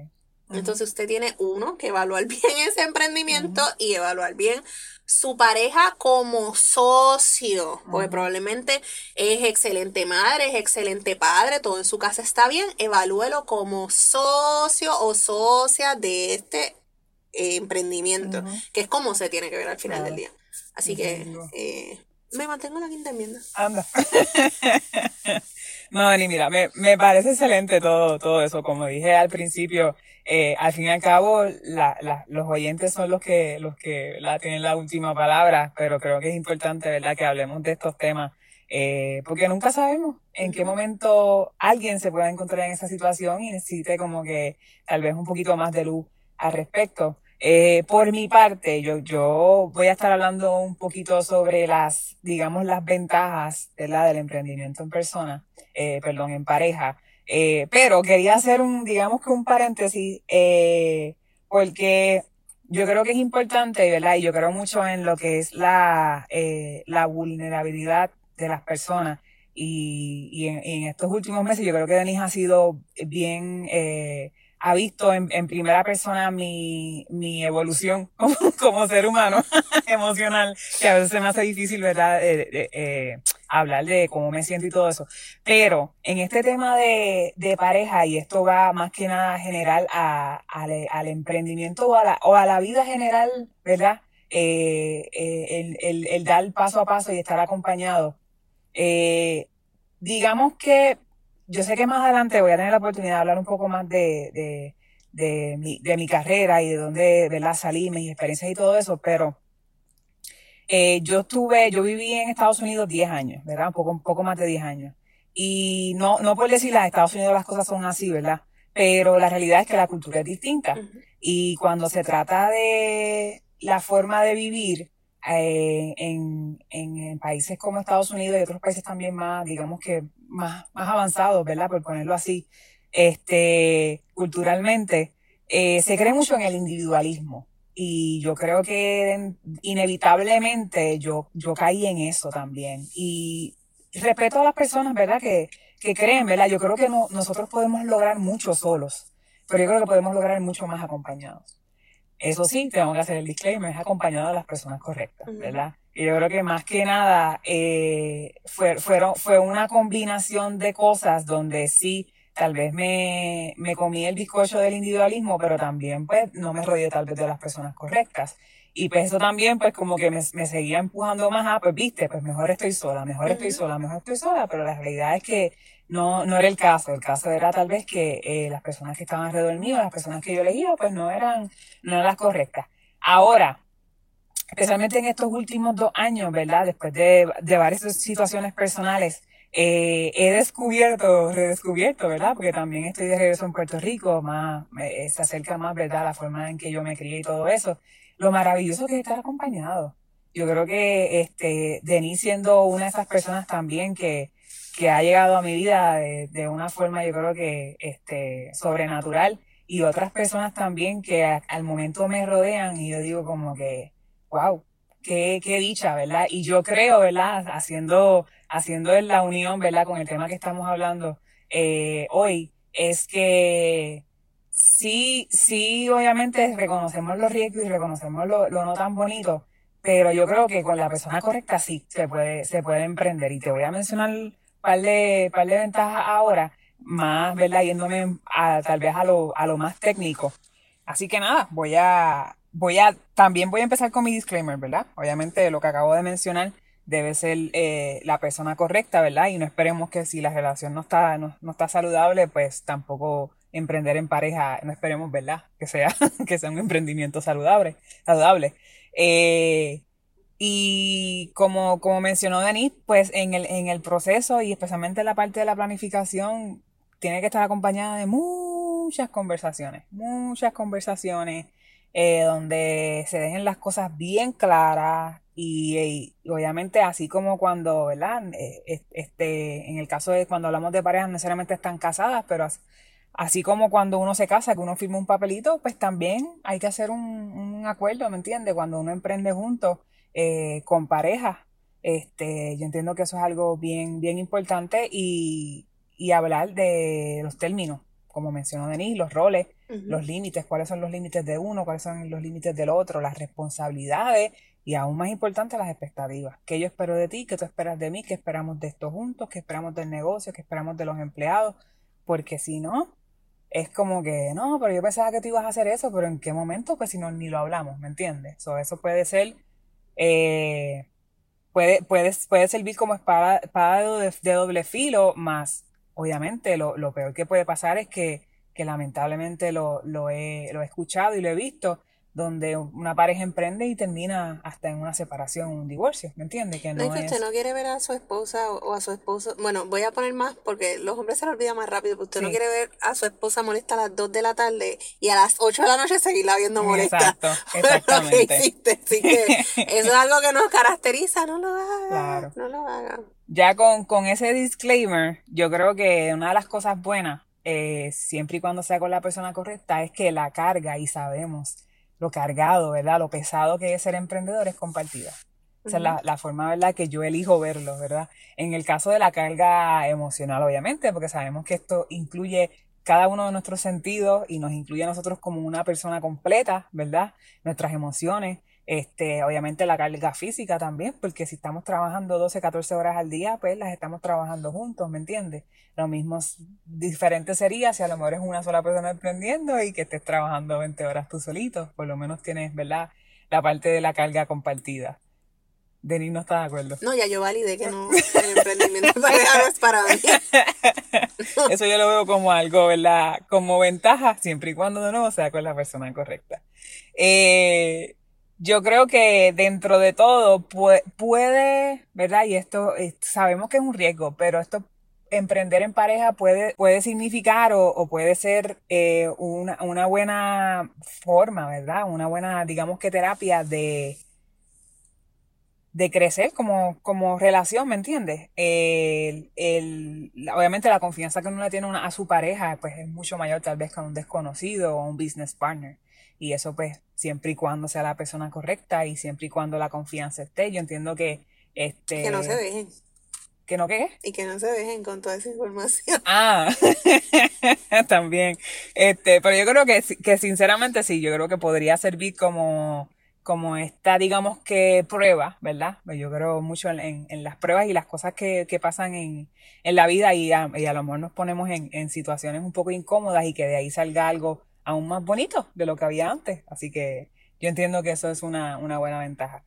Entonces usted tiene uno que evaluar bien ese emprendimiento y evaluar bien su pareja como socio, porque probablemente es excelente madre, es excelente padre, todo en su casa está bien, evalúelo como socio o socia de este eh, emprendimiento, que es como se tiene que ver al final del día. Así que eh, me mantengo la quinta enmienda. Anda. no, ni mira, me, me parece excelente todo, todo eso. Como dije al principio, eh, al fin y al cabo, la, la, los oyentes son los que, los que la tienen la última palabra, pero creo que es importante, ¿verdad?, que hablemos de estos temas, eh, porque nunca sabemos en qué momento alguien se pueda encontrar en esa situación y necesite como que tal vez un poquito más de luz al respecto. Eh, por mi parte, yo, yo voy a estar hablando un poquito sobre las, digamos, las ventajas, ¿verdad? del emprendimiento en persona, eh, perdón, en pareja. Eh, pero quería hacer un, digamos que un paréntesis, eh, porque yo creo que es importante, ¿verdad? Y yo creo mucho en lo que es la, la vulnerabilidad de las personas. Y, en, estos últimos meses yo creo que Denise ha sido bien, ha visto en, en primera persona mi, mi evolución como, como ser humano emocional, que a veces me hace difícil, ¿verdad? Eh, eh, eh, hablar de cómo me siento y todo eso. Pero en este tema de, de pareja, y esto va más que nada general a, a al emprendimiento o a, la, o a la vida general, ¿verdad? Eh, eh, el, el, el, dar paso a paso y estar acompañado. Eh, digamos que yo sé que más adelante voy a tener la oportunidad de hablar un poco más de, de, de, mi, de mi carrera y de dónde ¿verdad? salí, mis experiencias y todo eso, pero eh, yo estuve, yo viví en Estados Unidos 10 años, ¿verdad? Un poco, un poco más de 10 años. Y no, no por decir, en Estados Unidos las cosas son así, ¿verdad? Pero la realidad es que la cultura es distinta. Uh -huh. Y cuando se trata de la forma de vivir, eh, en, en, en, países como Estados Unidos y otros países también más, digamos que más, más avanzados, ¿verdad? Por ponerlo así, este, culturalmente, eh, se cree mucho en el individualismo. Y yo creo que inevitablemente yo, yo caí en eso también. Y respeto a las personas, ¿verdad? Que, que creen, ¿verdad? Yo creo que no, nosotros podemos lograr mucho solos, pero yo creo que podemos lograr mucho más acompañados. Eso sí, tengo que hacer el disclaimer, es acompañado de las personas correctas, ¿verdad? Yo creo que más que nada eh, fue, fueron, fue una combinación de cosas donde sí, tal vez me, me comí el bizcocho del individualismo, pero también pues no me rodeé tal vez de las personas correctas. Y pues eso también pues como que me, me seguía empujando más a, pues viste, pues mejor estoy sola, mejor uh -huh. estoy sola, mejor estoy sola, pero la realidad es que no, no era el caso. El caso era tal vez que eh, las personas que estaban alrededor mío, las personas que yo elegía, pues no eran, no eran las correctas. Ahora, especialmente en estos últimos dos años, ¿verdad? Después de, de varias situaciones personales, eh, he descubierto, redescubierto, ¿verdad? Porque también estoy de regreso en Puerto Rico, más, eh, se acerca más, ¿verdad? La forma en que yo me crié y todo eso. Lo maravilloso que es estar acompañado. Yo creo que, este, Denise siendo una de esas personas también que, que ha llegado a mi vida de, de una forma, yo creo que, este, sobrenatural y otras personas también que a, al momento me rodean y yo digo como que, wow, qué, qué dicha, ¿verdad? Y yo creo, ¿verdad? Haciendo, haciendo la unión, ¿verdad? Con el tema que estamos hablando eh, hoy, es que sí, sí, obviamente reconocemos los riesgos y reconocemos lo, lo no tan bonito, pero yo creo que con la persona correcta sí se puede, se puede emprender. Y te voy a mencionar un par de, par de ventajas ahora, más, ¿verdad? Yéndome a, tal vez a lo, a lo más técnico. Así que nada, voy a, voy a, también voy a empezar con mi disclaimer, ¿verdad? Obviamente lo que acabo de mencionar debe ser eh, la persona correcta, ¿verdad? Y no esperemos que si la relación no está, no, no, está saludable, pues tampoco emprender en pareja, no esperemos, ¿verdad? Que sea, que sea un emprendimiento saludable, saludable. Eh, y como, como mencionó Denis, pues en el, en el proceso y especialmente en la parte de la planificación, tiene que estar acompañada de muchas conversaciones, muchas conversaciones, eh, donde se dejen las cosas bien claras y, obviamente así como cuando, ¿verdad? Este, en el caso de cuando hablamos de parejas, no necesariamente están casadas, pero así, así como cuando uno se casa, que uno firma un papelito, pues también hay que hacer un, un acuerdo, ¿me entiendes? Cuando uno emprende juntos eh, con parejas, este, yo entiendo que eso es algo bien, bien importante y, y hablar de los términos como mencionó Denise, los roles, los límites, cuáles son los límites de uno, cuáles son los límites del otro, las responsabilidades y aún más importante las expectativas. ¿Qué yo espero de ti? ¿Qué tú esperas de mí? ¿Qué esperamos de esto juntos? ¿Qué esperamos del negocio? ¿Qué esperamos de los empleados? Porque si no, es como que, no, pero yo pensaba que tú ibas a hacer eso, pero ¿en qué momento? Pues si no, ni lo hablamos, ¿me entiendes? eso puede ser, eh, puede, puede, puede servir como espada, de, doble filo, más obviamente lo, lo, peor que puede pasar es que, que lamentablemente lo, lo, he, lo he escuchado y lo he visto, donde una pareja emprende y termina hasta en una separación, un divorcio, ¿me entiende? Que no, es que usted no quiere ver a su esposa o a su esposo, bueno, voy a poner más porque los hombres se lo olvidan más rápido, pero usted no quiere ver a su esposa molesta a las 2 de la tarde y a las 8 de la noche seguirla viendo molesta. Exacto, exactamente. que existe, así que eso es algo que nos caracteriza, no lo haga, claro. no lo haga. Ya con, con ese disclaimer, yo creo que una de las cosas buenas, eh, siempre y cuando sea con la persona correcta, es que la carga y sabemos lo cargado, ¿verdad? Lo pesado que es ser emprendedor es compartida. Esa es la, la, forma, ¿verdad?, que yo elijo verlo, ¿verdad? En el caso de la carga emocional, obviamente, porque sabemos que esto incluye cada uno de nuestros sentidos y nos incluye a nosotros como una persona completa, ¿verdad? Nuestras emociones, este, obviamente la carga física también, porque si estamos trabajando 12, 14 horas al día, pues las estamos trabajando juntos, ¿me entiendes? Lo mismo, diferente sería si a lo mejor es una sola persona emprendiendo y que estés trabajando 20 horas tú solito, por lo menos tienes, ¿verdad? La parte de la carga compartida. Denis no está de acuerdo. No, ya yo validé que no, el emprendimiento es para mí. Eso yo lo veo como algo, ¿verdad? Como ventaja, siempre y cuando de nuevo sea con la persona correcta. Eh, yo creo que dentro de todo puede, ¿verdad? Y esto sabemos que es un riesgo, pero esto emprender en pareja puede, puede significar o, puede ser eh, una, una, buena forma, ¿verdad? Una buena, digamos que terapia de, de crecer como, como relación, ¿me entiendes? El, el, obviamente la confianza que uno le tiene a su pareja pues es mucho mayor tal vez que a un desconocido o un business partner. Y eso pues siempre y cuando sea la persona correcta y siempre y cuando la confianza esté. Yo entiendo que este... Que no se dejen. ¿Que no qué? Y que no se dejen con toda esa información. Ah, también. Este, pero yo creo que, que sinceramente sí, yo creo que podría servir como, como esta, digamos que prueba, ¿verdad? Pues yo creo mucho en, en, las pruebas y las cosas que, que pasan en, en, la vida y a, y a lo mejor nos ponemos en, en situaciones un poco incómodas y que de ahí salga algo aún más bonito de lo que había antes. Así que yo entiendo que eso es una, una buena ventaja.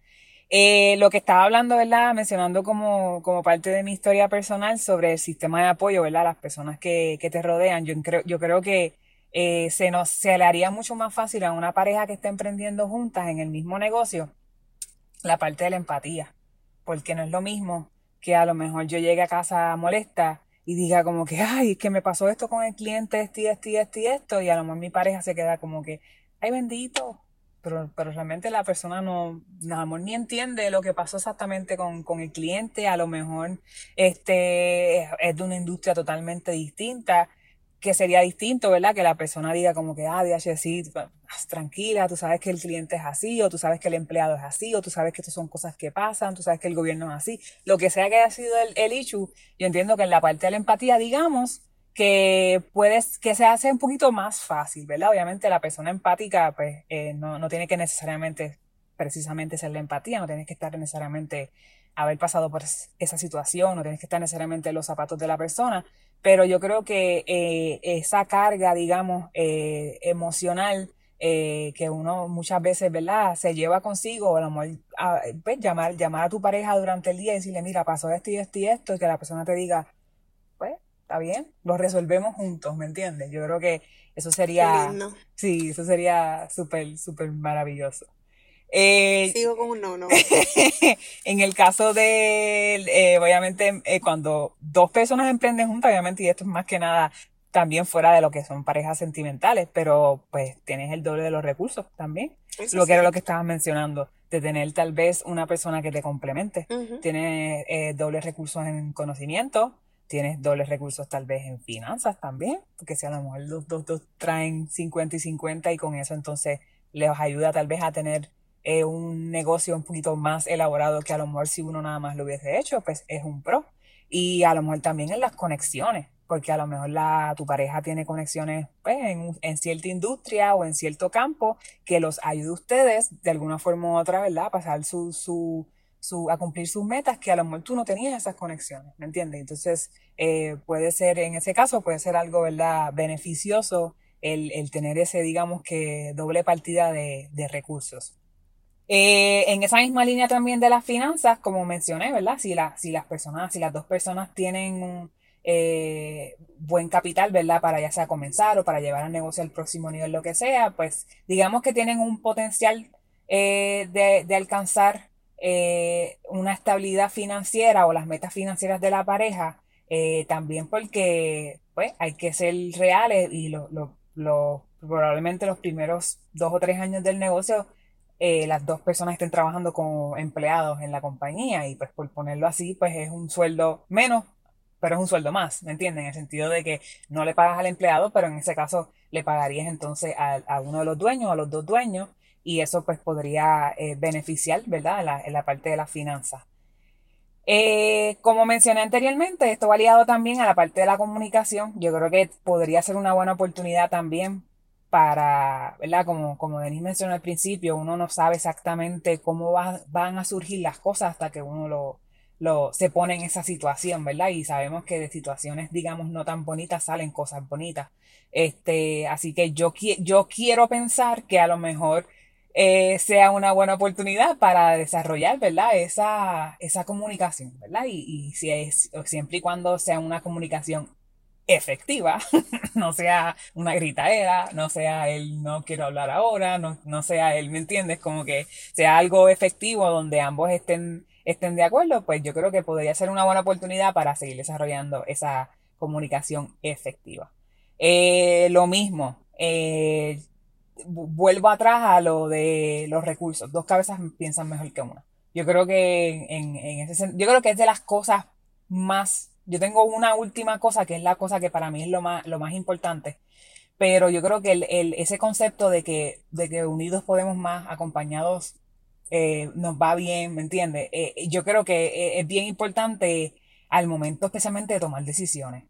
Eh, lo que estaba hablando, ¿verdad? Mencionando como, como parte de mi historia personal sobre el sistema de apoyo, ¿verdad? Las personas que, que te rodean. Yo creo, yo creo que eh, se, nos, se le haría mucho más fácil a una pareja que está emprendiendo juntas en el mismo negocio la parte de la empatía. Porque no es lo mismo que a lo mejor yo llegue a casa molesta y diga como que, ay, que me pasó esto con el cliente, esto y esto y esto y a lo mejor mi pareja se queda como que, ay, bendito, pero, pero realmente la persona no, no ni entiende lo que pasó exactamente con, con el cliente, a lo mejor este es de una industria totalmente distinta que sería distinto, ¿verdad? Que la persona diga como que, ah, sí, tranquila, tú sabes que el cliente es así, o tú sabes que el empleado es así, o tú sabes que estas son cosas que pasan, tú sabes que el gobierno es así. Lo que sea que haya sido el, el issue, yo entiendo que en la parte de la empatía, digamos, que puedes, que se hace un poquito más fácil, ¿verdad? Obviamente la persona empática, pues, eh, no, no tiene que necesariamente, precisamente ser la empatía, no tienes que estar necesariamente haber pasado por esa situación, no tienes que estar necesariamente en los zapatos de la persona, pero yo creo que eh, esa carga, digamos, eh, emocional eh, que uno muchas veces, ¿verdad?, se lleva consigo, o a lo mejor pues, llamar, llamar a tu pareja durante el día y decirle, mira, pasó esto y esto y esto, y que la persona te diga, pues, está bien, lo resolvemos juntos, ¿me entiendes? Yo creo que eso sería, sí, eso sería súper, súper maravilloso. Eh, Sigo con un no, no. en el caso de, eh, obviamente, eh, cuando dos personas emprenden juntas, obviamente, y esto es más que nada también fuera de lo que son parejas sentimentales, pero pues tienes el doble de los recursos también. lo que era lo que estabas mencionando, de tener tal vez una persona que te complemente. Tienes eh, dobles recursos en conocimiento, tienes dobles recursos tal vez en finanzas también, porque si a lo mejor los dos, dos traen 50 y 50 y con eso entonces les ayuda tal vez a tener un negocio un poquito más elaborado que a lo mejor si uno nada más lo hubiese hecho, pues es un pro. Y a lo mejor también en las conexiones, porque a lo mejor la, tu pareja tiene conexiones pues, en, en, cierta industria o en cierto campo que los ayude a ustedes de alguna forma u otra, ¿verdad? A pasar su, a cumplir sus metas que a lo mejor tú no tenías esas conexiones, ¿me entiendes? Entonces, eh, puede ser, en ese caso, puede ser algo, ¿verdad? Beneficioso el, el tener ese, digamos que, doble partida de, de recursos. Eh, en esa misma línea también de las finanzas, como mencioné, ¿verdad? Si, la, si las personas, si las dos personas tienen eh, buen capital, ¿verdad? Para ya sea comenzar o para llevar al negocio al próximo nivel, lo que sea, pues digamos que tienen un potencial eh, de, de, alcanzar una estabilidad financiera o las metas financieras de la pareja, también porque pues hay que ser reales y lo, lo, lo, probablemente los primeros dos o tres años del negocio eh, las dos personas estén trabajando como empleados en la compañía y pues por ponerlo así, pues es un sueldo menos, pero es un sueldo más, ¿me entienden? En el sentido de que no le pagas al empleado, pero en ese caso le pagarías entonces a, uno de los dueños, a los dos dueños, y eso pues podría eh, beneficiar, ¿verdad? La, en la, parte de las finanzas. Eh, como mencioné anteriormente, esto va ligado también a la parte de la comunicación. Yo creo que podría ser una buena oportunidad también para, ¿verdad? Como, como Denis mencionó al principio, uno no sabe exactamente cómo van a surgir las cosas hasta que uno lo, lo, se pone en esa situación, ¿verdad? Y sabemos que de situaciones, digamos, no tan bonitas salen cosas bonitas. Este, así que yo, yo quiero pensar que a lo mejor eh, sea una buena oportunidad para desarrollar, ¿verdad? Esa, esa comunicación, ¿verdad? Y, y si es, siempre y cuando sea una comunicación efectiva, no sea una gritadera, no sea el no quiero hablar ahora, no, no sea el, ¿me entiendes? Como que sea algo efectivo donde ambos estén, estén de acuerdo, pues yo creo que podría ser una buena oportunidad para seguir desarrollando esa comunicación efectiva. Eh, lo mismo, eh, vuelvo atrás a lo de los recursos. Dos cabezas piensan mejor que una. Yo creo que en, en ese yo creo que es de las cosas más yo tengo una última cosa que es la cosa que para mí es lo más, lo más importante. Pero yo creo que el, ese concepto de que, de que unidos podemos más, acompañados, eh, nos va bien, ¿me entiendes? Eh, yo creo que eh, es bien importante al momento especialmente de tomar decisiones.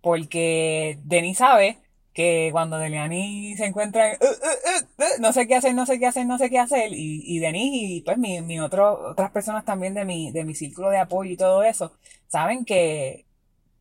Porque Denis sabe que cuando Deliani se encuentra uh, uh, uh, no sé qué hacer, no sé qué hacer, no sé qué hacer, y, y Denis y pues mi, mi otro, otras personas también de mi, de mi círculo de apoyo y todo eso, saben que,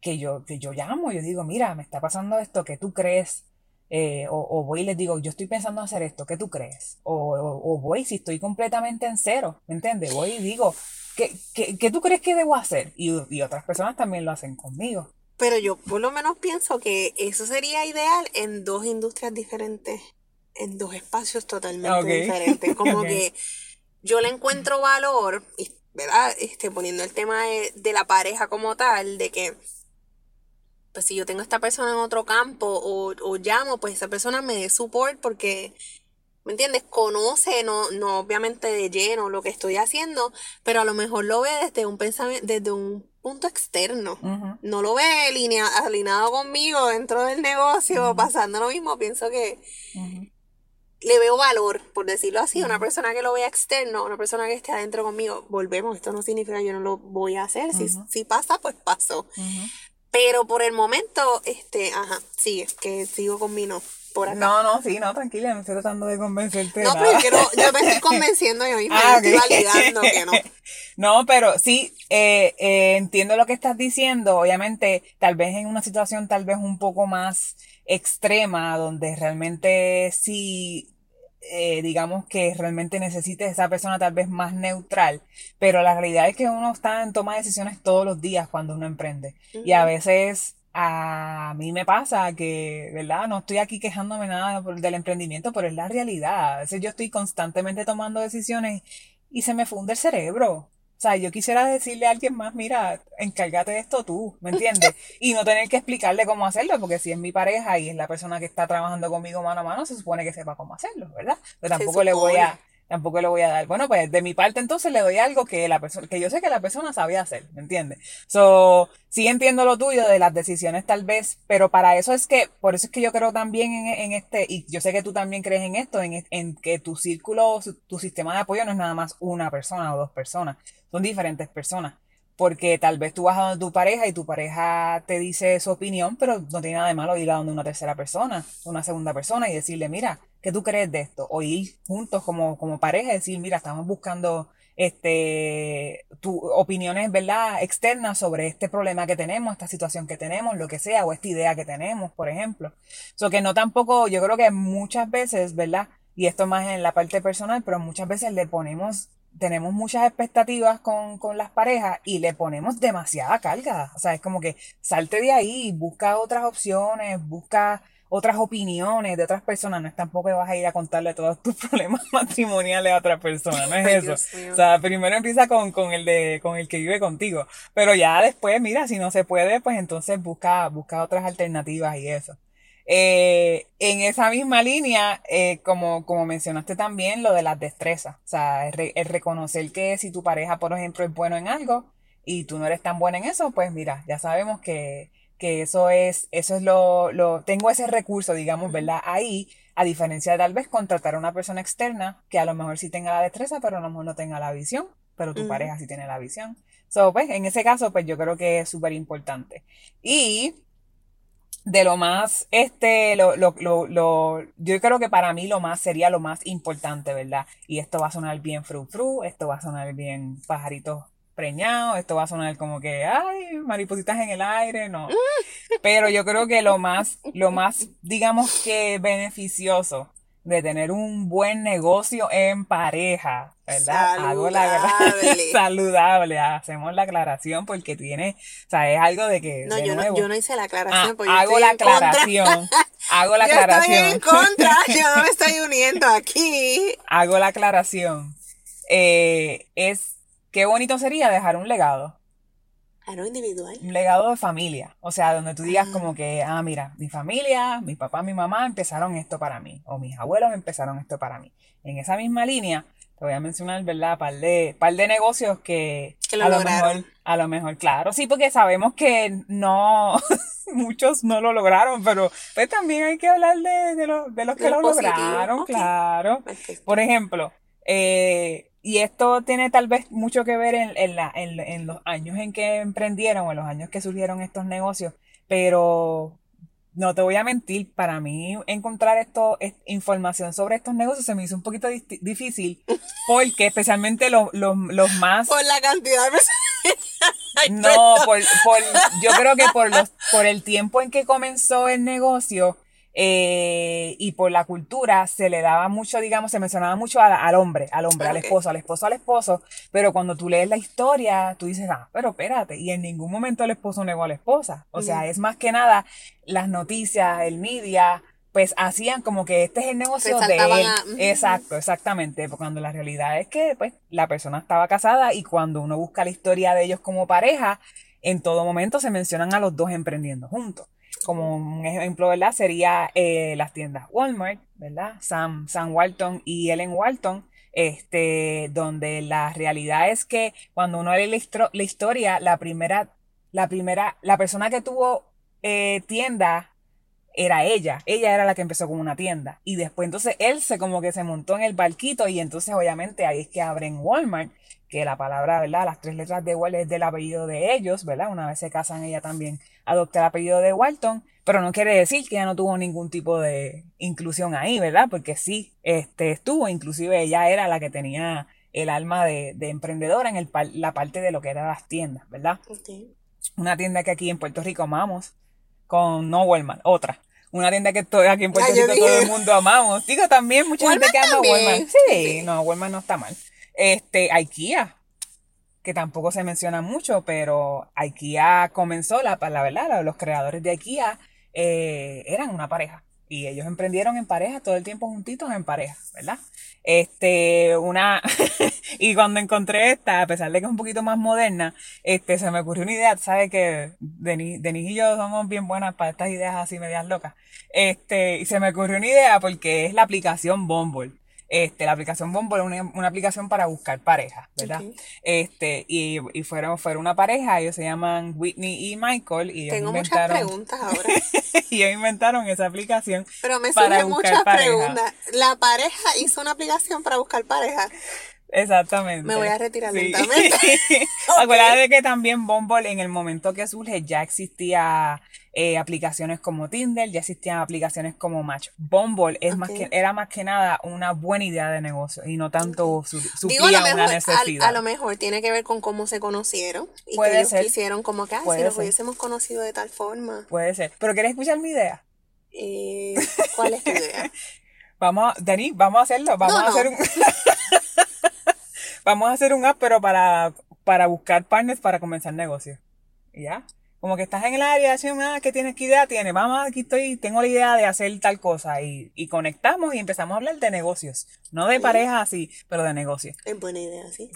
que yo, que yo llamo, yo digo, mira, me está pasando esto, ¿qué tú crees? Eh, o, o, voy y les digo, yo estoy pensando hacer esto, ¿qué tú crees? O, o, voy si estoy completamente en cero, ¿me entiendes? Voy y digo, ¿qué, qué, qué tú crees que debo hacer? Y, y otras personas también lo hacen conmigo. Pero yo por lo menos pienso que eso sería ideal en dos industrias diferentes, en dos espacios totalmente diferentes. Como que yo le encuentro valor, ¿verdad? Este, poniendo el tema de, de, la pareja como tal, de que pues si yo tengo a esta persona en otro campo o, o llamo, pues esa persona me dé support porque ¿me entiendes? Conoce, no, no obviamente de lleno lo que estoy haciendo, pero a lo mejor lo ve desde un pensamiento, desde un punto externo. No lo ve alineado conmigo dentro del negocio, pasando lo mismo. Pienso que le veo valor, por decirlo así, una persona que lo vea externo, una persona que esté adentro conmigo. Volvemos, esto no significa que yo no lo voy a hacer. si, si pasa, pues pasó. Pero por el momento, este, ajá, sigue, que sigo con mi no. No, no, sí, no, tranquila, me estoy tratando de convencerte. No, pero yo, quiero, yo me estoy convenciendo yo misma, ah, estoy validando que no. No, pero sí, eh, eh, entiendo lo que estás diciendo. Obviamente, tal vez en una situación tal vez un poco más extrema, donde realmente sí, eh, digamos que realmente necesites esa persona tal vez más neutral. Pero la realidad es que uno está en toma de decisiones todos los días cuando uno emprende. Y a veces a mí me pasa que, ¿verdad? No estoy aquí quejándome nada del emprendimiento, pero es la realidad. A veces yo estoy constantemente tomando decisiones y se me funde el cerebro. O sea, yo quisiera decirle a alguien más, mira, encárgate de esto tú, ¿me entiendes? Y no tener que explicarle cómo hacerlo, porque si es mi pareja y es la persona que está trabajando conmigo mano a mano, se supone que sepa cómo hacerlo, ¿verdad? Pero tampoco le voy a, tampoco le voy a dar. Bueno, pues de mi parte entonces le doy algo que la persona, que yo sé que la persona sabía hacer, ¿me entiendes? So, sí entiendo lo tuyo de las decisiones tal vez, pero para eso es que, por eso es que yo creo también en, en este, y yo sé que tú también crees en esto, en, en que tu círculo, tu sistema de apoyo no es nada más una persona o dos personas, son diferentes personas. porque tal vez tú vas a donde tu pareja y tu pareja te dice su opinión, pero no tiene nada de malo ir a donde una tercera persona, una segunda persona y decirle, mira, ¿qué tú crees de esto? O ir juntos como, como pareja y decir, mira, estamos buscando este tu opiniones verdad externas sobre este problema que tenemos esta situación que tenemos lo que sea o esta idea que tenemos por ejemplo. So que no tampoco yo creo que muchas veces verdad y esto más en la parte personal pero muchas veces le ponemos tenemos muchas expectativas con, con las parejas y le ponemos demasiada carga. O sea es como que salte de ahí busca otras opciones busca otras opiniones de otras personas, no es tampoco que vas a ir a contarle todos tus problemas matrimoniales a otra persona, no es eso. O sea, primero empieza con, con el de, con el que vive contigo. Pero ya después, mira, si no se puede, pues entonces busca, busca otras alternativas y eso. Eh, en esa misma línea, eh, como, como mencionaste también, lo de las destrezas. O sea, el, el reconocer que si tu pareja, por ejemplo, es bueno en algo y tú no eres tan buena en eso, pues mira, ya sabemos que, que eso es, eso es lo, lo, tengo ese recurso, digamos, ¿verdad? Ahí, a diferencia de tal vez contratar a una persona externa que a lo mejor sí tenga la destreza, pero a lo mejor no tenga la visión, pero tu pareja sí tiene la visión. So, pues, en ese caso, pues yo creo que es súper importante. Y de lo más, este, lo, lo, lo, lo, yo creo que para mí lo más sería lo más importante, ¿verdad? Y esto va a sonar bien fru fru, esto va a sonar bien pajarito preñado, esto va a sonar como que, ay, maripositas en el aire, no. Pero yo creo que lo más, lo más, digamos que beneficioso de tener un buen negocio en pareja, ¿verdad? Saludable. saludable, hacemos la aclaración porque tiene, o sea, es algo de que... No, yo, no yo no hice la aclaración. Ah, porque hago la aclaración. Hago la aclaración. Yo estoy en contra, yo no me estoy uniendo aquí. Hago la aclaración. Eh, es qué bonito sería dejar un legado. Ah, no individual. Un legado de familia. O sea, donde tú digas como que, ah, mira, mi familia, mi papá, mi mamá empezaron esto para mí. O mis abuelos empezaron esto para mí. En esa misma línea, te voy a mencionar, ¿verdad? Par de, par de negocios que, a lo mejor, a lo mejor, claro, sí, porque sabemos que no, muchos no lo lograron, pero pues también hay que hablar de, de, de los que lo lograron, claro. Por ejemplo, eh, y esto tiene tal vez mucho que ver en, la, en, los años en que emprendieron o en los años que surgieron estos negocios, pero no te voy a mentir, para mí encontrar esto, información sobre estos negocios se me hizo un poquito difícil, porque especialmente los, los, los más... Por la cantidad de No, por, por, yo creo que por, los, por el tiempo en que comenzó el negocio, eh, y por la cultura se le daba mucho, digamos, se mencionaba mucho al hombre, al hombre, al esposo, al esposo, al esposo, pero cuando tú lees la historia, tú dices, ah, pero espérate, y en ningún momento el esposo negó a la esposa. O sea, es más que nada las noticias, el media, pues hacían como que este es el negocio de él. Exacto, exactamente, cuando la realidad es que pues la persona estaba casada y cuando uno busca la historia de ellos como pareja, en todo momento se mencionan a los dos emprendiendo juntos como un ejemplo, ¿verdad? Sería eh, las tiendas Walmart, ¿verdad? Sam, Sam Walton y Ellen Walton, este, donde la realidad es que cuando uno lee la, historia, la primera, la primera, la persona que tuvo eh, tienda era ella. Ella era la que empezó con una tienda. Y después entonces él se como que se montó en el barquito y entonces obviamente ahí es que abren Walmart, que la palabra, ¿verdad? Las tres letras de Walmart es del apellido de ellos, ¿verdad? Una vez se casan ella también adopta el apellido de Walton, pero no quiere decir que ella no tuvo ningún tipo de inclusión ahí, ¿verdad? Porque sí, este estuvo, inclusive ella era la que tenía el alma de, emprendedora en el, la parte de lo que eran las tiendas, ¿verdad? Una tienda que aquí en Puerto Rico amamos, con no Walmart, otra una tienda que aquí en Puerto Rico todo el mundo amamos. Digo, también mucha gente que ama Walmart. Sí, no, Walmart no está mal. Este, IKEA, que tampoco se menciona mucho, pero IKEA comenzó, la, la verdad, los creadores de IKEA eh, eran una pareja. Y ellos emprendieron en pareja, todo el tiempo juntitos en pareja, ¿verdad? Este, una, y cuando encontré esta, a pesar de que es un poquito más moderna, este, se me ocurrió una idea, ¿sabes? Que Denis, Denis y yo somos bien buenas para estas ideas así medias locas. Este, y se me ocurrió una idea porque es la aplicación Bumble. Este, la aplicación Bumble es una, aplicación para buscar parejas, ¿verdad? Este, y, y, fueron, fueron una pareja, ellos se llaman Whitney y Michael, y ellos Tengo inventaron, muchas preguntas ahora. y ellos inventaron esa aplicación. Pero me surgen muchas preguntas. ¿La pareja hizo una aplicación para buscar pareja? Exactamente. Me voy a retirar lentamente. Acuérdate de que también Bumble en el momento que surge ya existía eh, aplicaciones como Tinder, ya existían aplicaciones como Match. Bumble es más que, era más que nada una buena idea de negocio y no tanto su, suplía una necesidad. A, lo mejor tiene que ver con cómo se conocieron y Puede que ellos ser. quisieron como que, ah, si nos hubiésemos conocido de tal forma. Puede ser. ¿Pero quieres escuchar mi idea? Eh, ¿Cuál es tu idea? vamos, Dani, vamos a hacerlo. Vamos a hacer un... vamos a hacer un app, pero para, para buscar partners para comenzar negocios. ¿Ya? Como que estás en el área, haciendo ah, ¿qué tienes? ¿Qué idea tienes? Vamos, aquí estoy, tengo la idea de hacer tal cosa. Y, y conectamos y empezamos a hablar de negocios. No de pareja así, pero de negocios. Es buena idea, sí.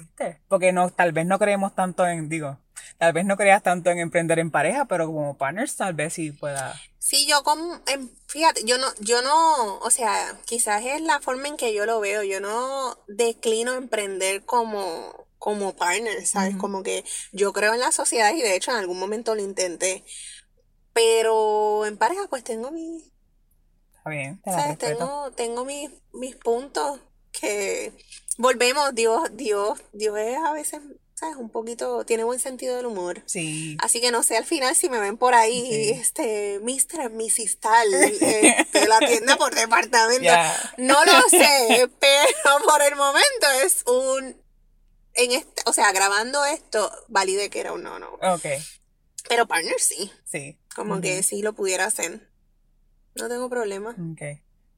Porque no, tal vez no creemos tanto en, digo, tal vez no creas tanto en emprender en pareja, pero como partners tal vez sí pueda. Sí, yo como, fíjate, yo no, yo no, o sea, quizás es la forma en que yo lo veo. Yo no declino emprender como como partner, ¿sabes? Como que yo creo en la sociedad y de hecho en algún momento lo intenté. Pero en pareja pues tengo mi... Está bien, ¿sabes? Tengo, tengo mis, mis puntos que volvemos, Dios, Dios, Dios es a veces, ¿sabes? Un poquito, tiene buen sentido del humor. Sí. Así que no sé, al final si me ven por ahí, este, Mr. Mrs. Tal, este, la tienda por departamento, no lo sé, pero por el momento es un en este, o sea, grabando esto, valide que era un no, no. Ok. Pero partner sí. Sí. Como que sí lo pudiera hacer. No tengo problema. Ok.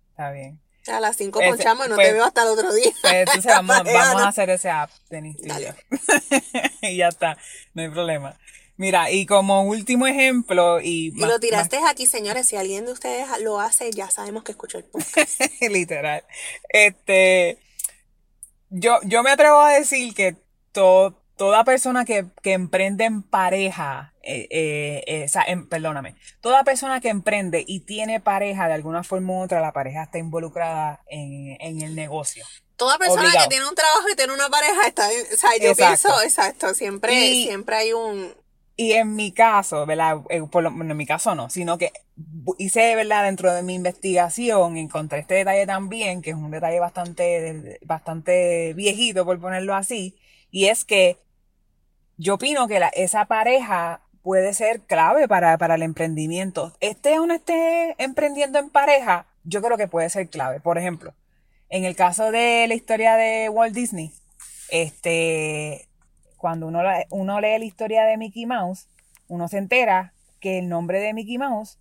Está bien. A las 5 ponchamos y no te pues, veo hasta el otro día. Pues, entonces vamos, vamos a hacer ese app, Denis. y ya está, no hay problema. Mira, y como último ejemplo, y... Y lo tiraste aquí, señores, si alguien de ustedes lo hace, ya sabemos que escuchó el podcast. Literal. Este, yo, yo me atrevo a decir que toda persona que, emprende en pareja, eh, eh, eh, o sea, em, perdóname, toda persona que emprende y tiene pareja de alguna forma u otra, la pareja está involucrada en, el negocio. Toda persona que tiene un trabajo y tiene una pareja está, o sea, yo pienso, exacto, siempre, siempre hay un, y en mi caso, ¿verdad? Eh, por en mi caso no, sino que hice, ¿verdad? Dentro de mi investigación encontré este detalle también, que es un detalle bastante, bastante viejito, por ponerlo así, y es que yo opino que esa pareja puede ser clave para, para el emprendimiento. Este o no esté emprendiendo en pareja, yo creo que puede ser clave. Por ejemplo, en el caso de la historia de Walt Disney, este, cuando uno, uno lee la historia de Mickey Mouse, uno se entera que el nombre de Mickey Mouse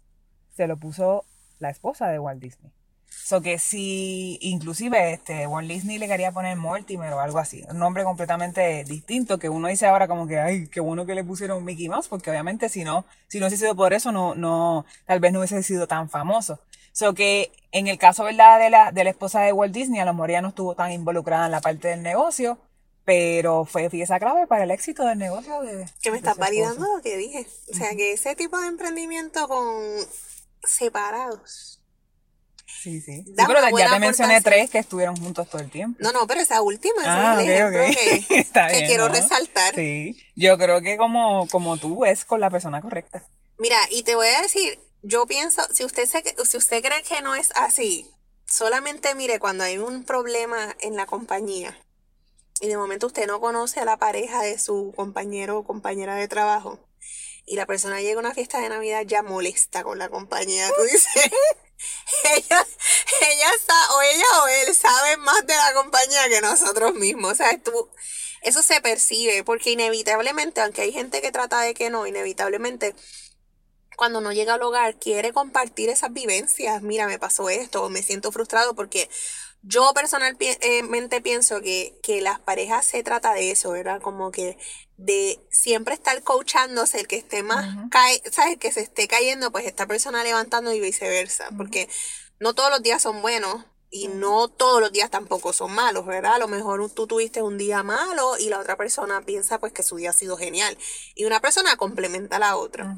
se lo puso la esposa de Walt Disney. So que si inclusive este Walt Disney le quería poner Mortimer o algo así, un nombre completamente distinto que uno dice ahora como que ay, qué bueno que le pusieron Mickey Mouse, porque obviamente si no, si no hubiese sido por eso no no tal vez no hubiese sido tan famoso. So que en el caso verdad de la de la esposa de Walt Disney, a lo mejor estuvo tan involucrada en la parte del negocio, pero fue pieza clave para el éxito del negocio de... Que me estás validando lo que dije. O sea, que ese tipo de emprendimiento con separados. Sí, sí. sí pero ya te mencioné tres que estuvieron juntos todo el tiempo. No, no, pero esa última ah, es okay, que, que quiero resaltar. Sí, yo creo que como, como tú es con la persona correcta. Mira, y te voy a decir, yo pienso, si usted, se, si usted cree que no es así, solamente mire cuando hay un problema en la compañía y de momento usted no conoce a la pareja de su compañero o compañera de trabajo y la persona llega a una fiesta de Navidad ya molesta con la compañía, tú dices, ella, ella o ella o él saben más de la compañía que nosotros mismos, o sea, tú, eso se percibe porque inevitablemente, aunque hay gente que trata de que no, inevitablemente cuando uno llega al hogar quiere compartir esas vivencias, mira, me pasó esto, me siento frustrado porque yo personalmente pienso que, que las parejas se trata de eso, ¿verdad? Como que de siempre estar coachándose, el que esté más, cae, ¿sabes? Que se esté cayendo, pues esta persona levantando y viceversa, porque no todos los días son buenos y no todos los días tampoco son malos, ¿verdad? A lo mejor tú tuviste un día malo y la otra persona piensa pues que su día ha sido genial y una persona complementa a la otra.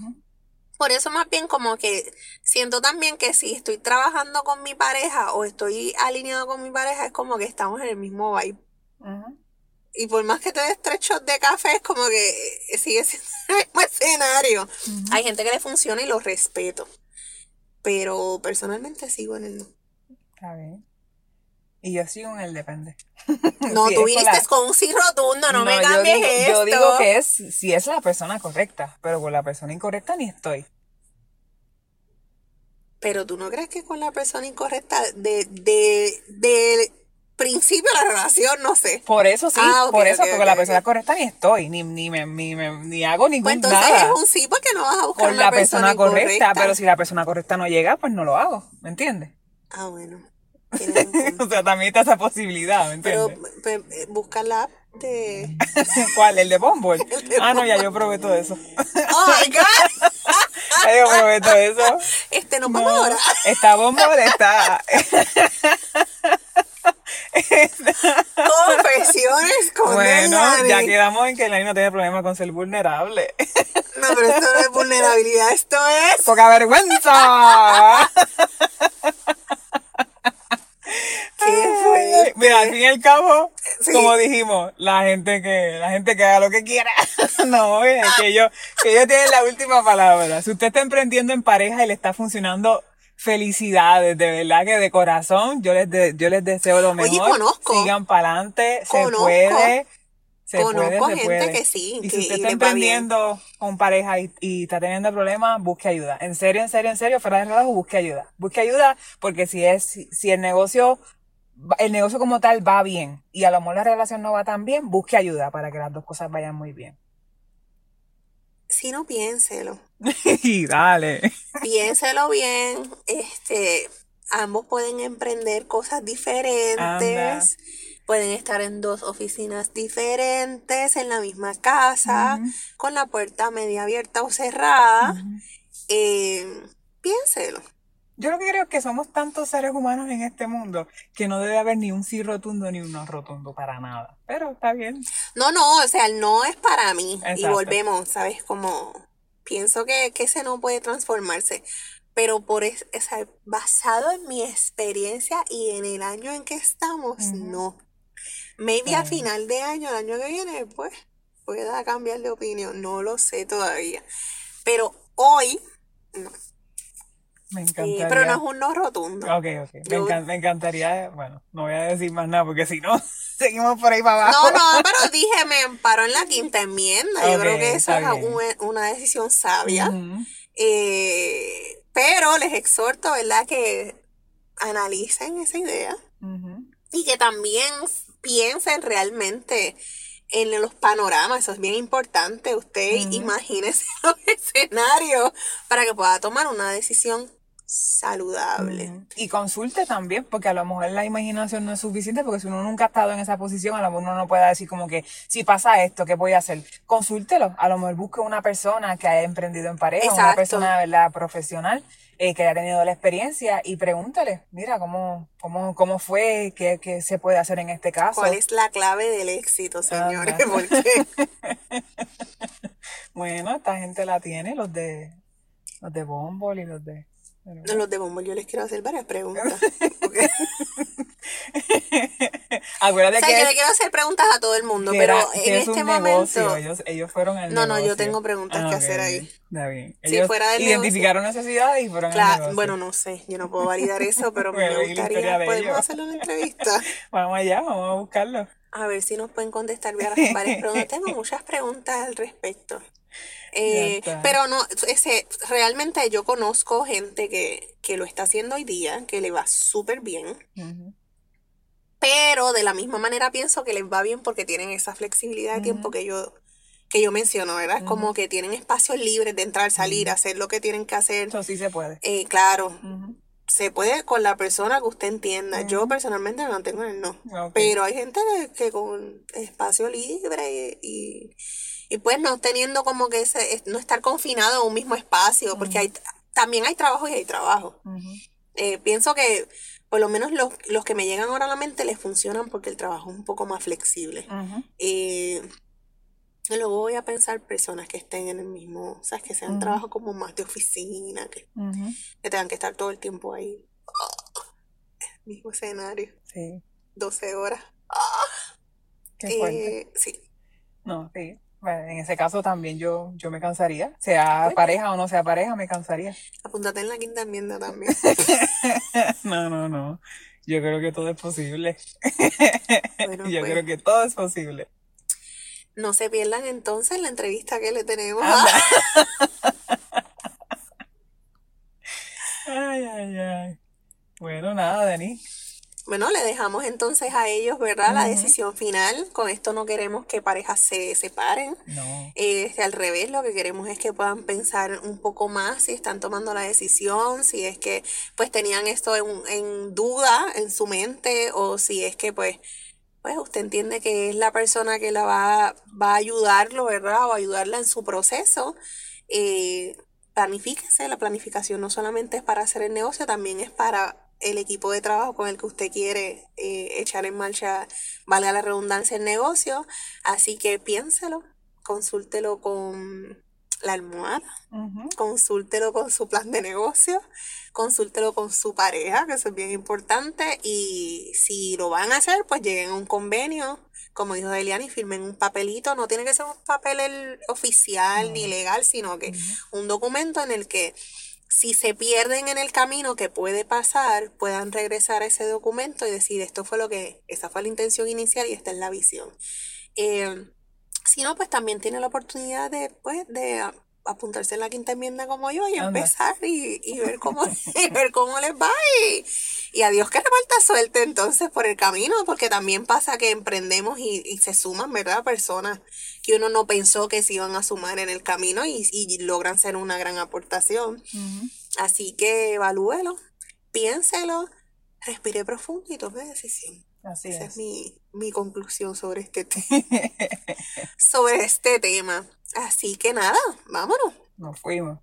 Por eso más bien como que siento también que si estoy trabajando con mi pareja o estoy alineado con mi pareja, es como que estamos en el mismo vibe. Y por más que te des tres de café, es como que sigue siendo el mismo escenario. Hay gente que le funciona y lo respeto. Pero personalmente sigo en el no. A ver. Y yo sigo en el depende. No, Si tú viniste la- con un sí rotundo, no, me yo cambies digo, esto. Yo digo que es si es la persona correcta, pero con la persona incorrecta ni estoy. Pero tú no crees que con la persona incorrecta de, de, de principio de la relación, no sé. Por eso sí, Ah, por eso, porque ok, la persona correcta ni estoy, ni, ni, me, ni, me- ni hago ningún Pues entonces nada. es un sí porque no vas a buscar Con la persona correcta, pero si la persona correcta no llega, pues no lo hago, ¿me entiendes? Ah, bueno. o sea, también está esa posibilidad, ¿me Pero entiendes? pues, eh, busca la de... ¿Cuál? ¿El de Bumble? El de ah, no, ya yo probé todo eso. ¡Oh, my God! Yo probé todo eso. Este no No, vamos ahora. está Bumble, está... Confesiones con bueno, ya quedamos en que Elaine no tiene problema con ser vulnerable. No, pero esto no es vulnerabilidad, esto es... ¡Poca vergüenza! ¿Qué fue? Mira, al fin y al cabo, Sí. como dijimos, la gente que, la gente que haga lo que quiera. no, es que ellos, que ellos tienen la última palabra. Si usted está emprendiendo en pareja y le está funcionando, felicidades, de verdad que de corazón, yo les, de- yo les deseo lo Oye, mejor. conozco. Sigan para adelante, se puede. Se Conozco puede, se gente puede. que sí, Y que- si usted y está emprendiendo con pareja y, y está teniendo problemas, busque ayuda. En serio, en serio, en serio, fuera de relajo, busque ayuda. Busque ayuda porque si es, si, si el negocio, el negocio como tal va bien y a lo mejor la relación no va tan bien, busque ayuda para que las dos cosas vayan muy bien. Si no, piénselo. y dale. Piénselo bien. Este, ambos pueden emprender cosas diferentes. Anda. Pueden estar en dos oficinas diferentes, en la misma casa, con la puerta media abierta o cerrada. Eh, piénselo. Yo lo que creo es que somos tantos seres humanos en este mundo que no debe haber ni un sí rotundo ni un no rotundo para nada. Pero está bien. No, no, o sea, el no es para mí. Y volvemos, ¿sabes? Como pienso que, que ese no puede transformarse. Pero por es, sea, basado en mi experiencia y en el año en que estamos, no. Maybe a final de año, el año que viene, pues, pueda cambiar de opinión. No lo sé todavía. Pero hoy, no. Me Eh, encantaría. pero no es un no rotundo. Ok, ok. Me, encan- me encantaría, bueno, no voy a decir más nada porque si no, seguimos por ahí para abajo. No, no, pero dije, me amparó en la quinta enmienda. Yo creo que está es una, decisión sabia. Eh, pero les exhorto, ¿verdad?, que analicen esa idea y que también piensen realmente en los panoramas. Eso es bien importante. Usted imagínese los escenarios para que pueda tomar una decisión saludable. Ujú. Y consulte también, porque a lo mejor la imaginación no es suficiente, porque si uno nunca ha estado en esa posición, a lo mejor uno no puede decir como que, si pasa esto, ¿qué voy a hacer? Consúltelo. A lo mejor busque una persona que haya emprendido en pareja, una persona, ¿verdad?, profesional, eh, que haya tenido la experiencia y pregúntele, mira, ¿cómo, cómo, cómo fue? ¿Qué, qué se puede hacer en este caso? ¿Cuál es la clave del éxito, señores? Porque Bueno, esta gente la tiene, los de, los de Bumble y los de... pero- los de yo les quiero hacer varias preguntas. Porque- Acuérdate o sea, que yo le quiero hacer preguntas a todo el mundo, que pero era- en que es este momento... ellos, ellos fueron al No, no, yo tengo preguntas que ok, hacer ahí. Está bien. Si fuera del identificaron necesidades y fueron al Claro, negocio. bueno, no sé, yo no puedo validar eso, pero Bueno, me gustaría, de podemos ellos. hacerle una entrevista. Vamos allá, vamos a buscarlo. A ver si nos pueden contestar varias preguntas. Tengo muchas preguntas al respecto. Eh, pero no, ese, realmente yo conozco gente que, que lo está haciendo hoy día, que le va súper bien, pero de la misma manera pienso que les va bien porque tienen esa flexibilidad de tiempo que yo, que yo menciono, ¿verdad? Es como que tienen espacios libres de entrar, salir, hacer lo que tienen que hacer. Eso sí se puede. Eh, claro, se puede con la persona que usted entienda. Yo personalmente me mantengo en el no. Ok. Pero hay gente que, que con espacio libre y, y pues no teniendo como que ese, es- no estar confinado en un mismo espacio, porque hay, también hay trabajo y hay trabajo. Eh, pienso que por lo menos los, los que me llegan ahora a la mente les funcionan porque el trabajo es un poco más flexible. Eh, y luego voy a pensar personas que estén en el mismo, o sea, que sean Ujú. trabajo como más de oficina, que, que tengan que estar todo el tiempo ahí. Mismo escenario, Sí, 12 horas. qué. Eh, sí. No, sí. Bueno, en ese caso también yo, yo me cansaría. Sea Pues- pareja o no sea pareja, me cansaría. Apúntate en la quinta enmienda también. no, no, no. Yo creo que todo es posible. Yo pues. creo que todo es posible. No se pierdan entonces la entrevista que le tenemos. ay, ay, ay. Bueno, nada, Dani. Bueno, le dejamos entonces a ellos, ¿verdad? La decisión final. Con esto no queremos que parejas se separen. No. Este, al revés, lo que queremos es que puedan pensar un poco más si están tomando la decisión, si es que pues tenían esto en, en duda en su mente o si es que pues pues usted entiende que es la persona que la va, va a ayudarlo, ¿verdad? O ayudarla en su proceso. Eh, planifíquese, la planificación no solamente es para hacer el negocio, también es para el equipo de trabajo con el que usted quiere eh, echar en marcha, valga la redundancia, el negocio. Así que piénselo, consúltelo con la almohada, consúltelo con su plan de negocio, consúltelo con su pareja, que eso es bien importante, y si lo van a hacer, pues lleguen a un convenio, como dijo Eliani, firmen un papelito, no tiene que ser un papel oficial ni legal, sino que un documento en el que si se pierden en el camino que puede pasar, puedan regresar a ese documento y decir, esto fue lo que, esa fue la intención inicial y esta es la visión. Eh, si no, pues también tiene la oportunidad de, pues, de apuntarse en la quinta enmienda como yo y empezar y, ver cómo ver cómo les va y, y a Dios que le falta suerte entonces por el camino porque también pasa que emprendemos y, se suman verdad personas que uno no pensó que se iban a sumar en el camino y, logran ser una gran aportación. Así que evalúelo piénselo respire profundo y tome decisión. Así Esa es, mi, mi, conclusión sobre este, sobre este tema. Así que nada, vámonos. Nos fuimos.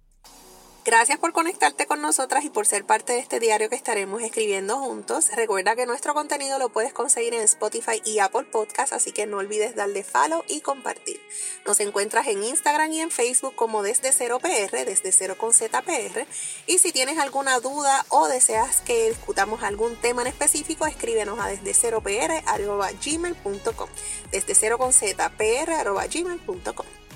Gracias por conectarte con nosotras y por ser parte de este diario que estaremos escribiendo juntos. Recuerda que nuestro contenido lo puedes conseguir en Spotify y Apple Podcast, así que no olvides darle follow y compartir. Nos encuentras en Instagram y en Facebook como desde cero PR, desde cero con ZPR. Y si tienes alguna duda o deseas que discutamos algún tema en específico, escríbenos a desde cero PR gmail.com. Desde cero con ZPR gmail.com.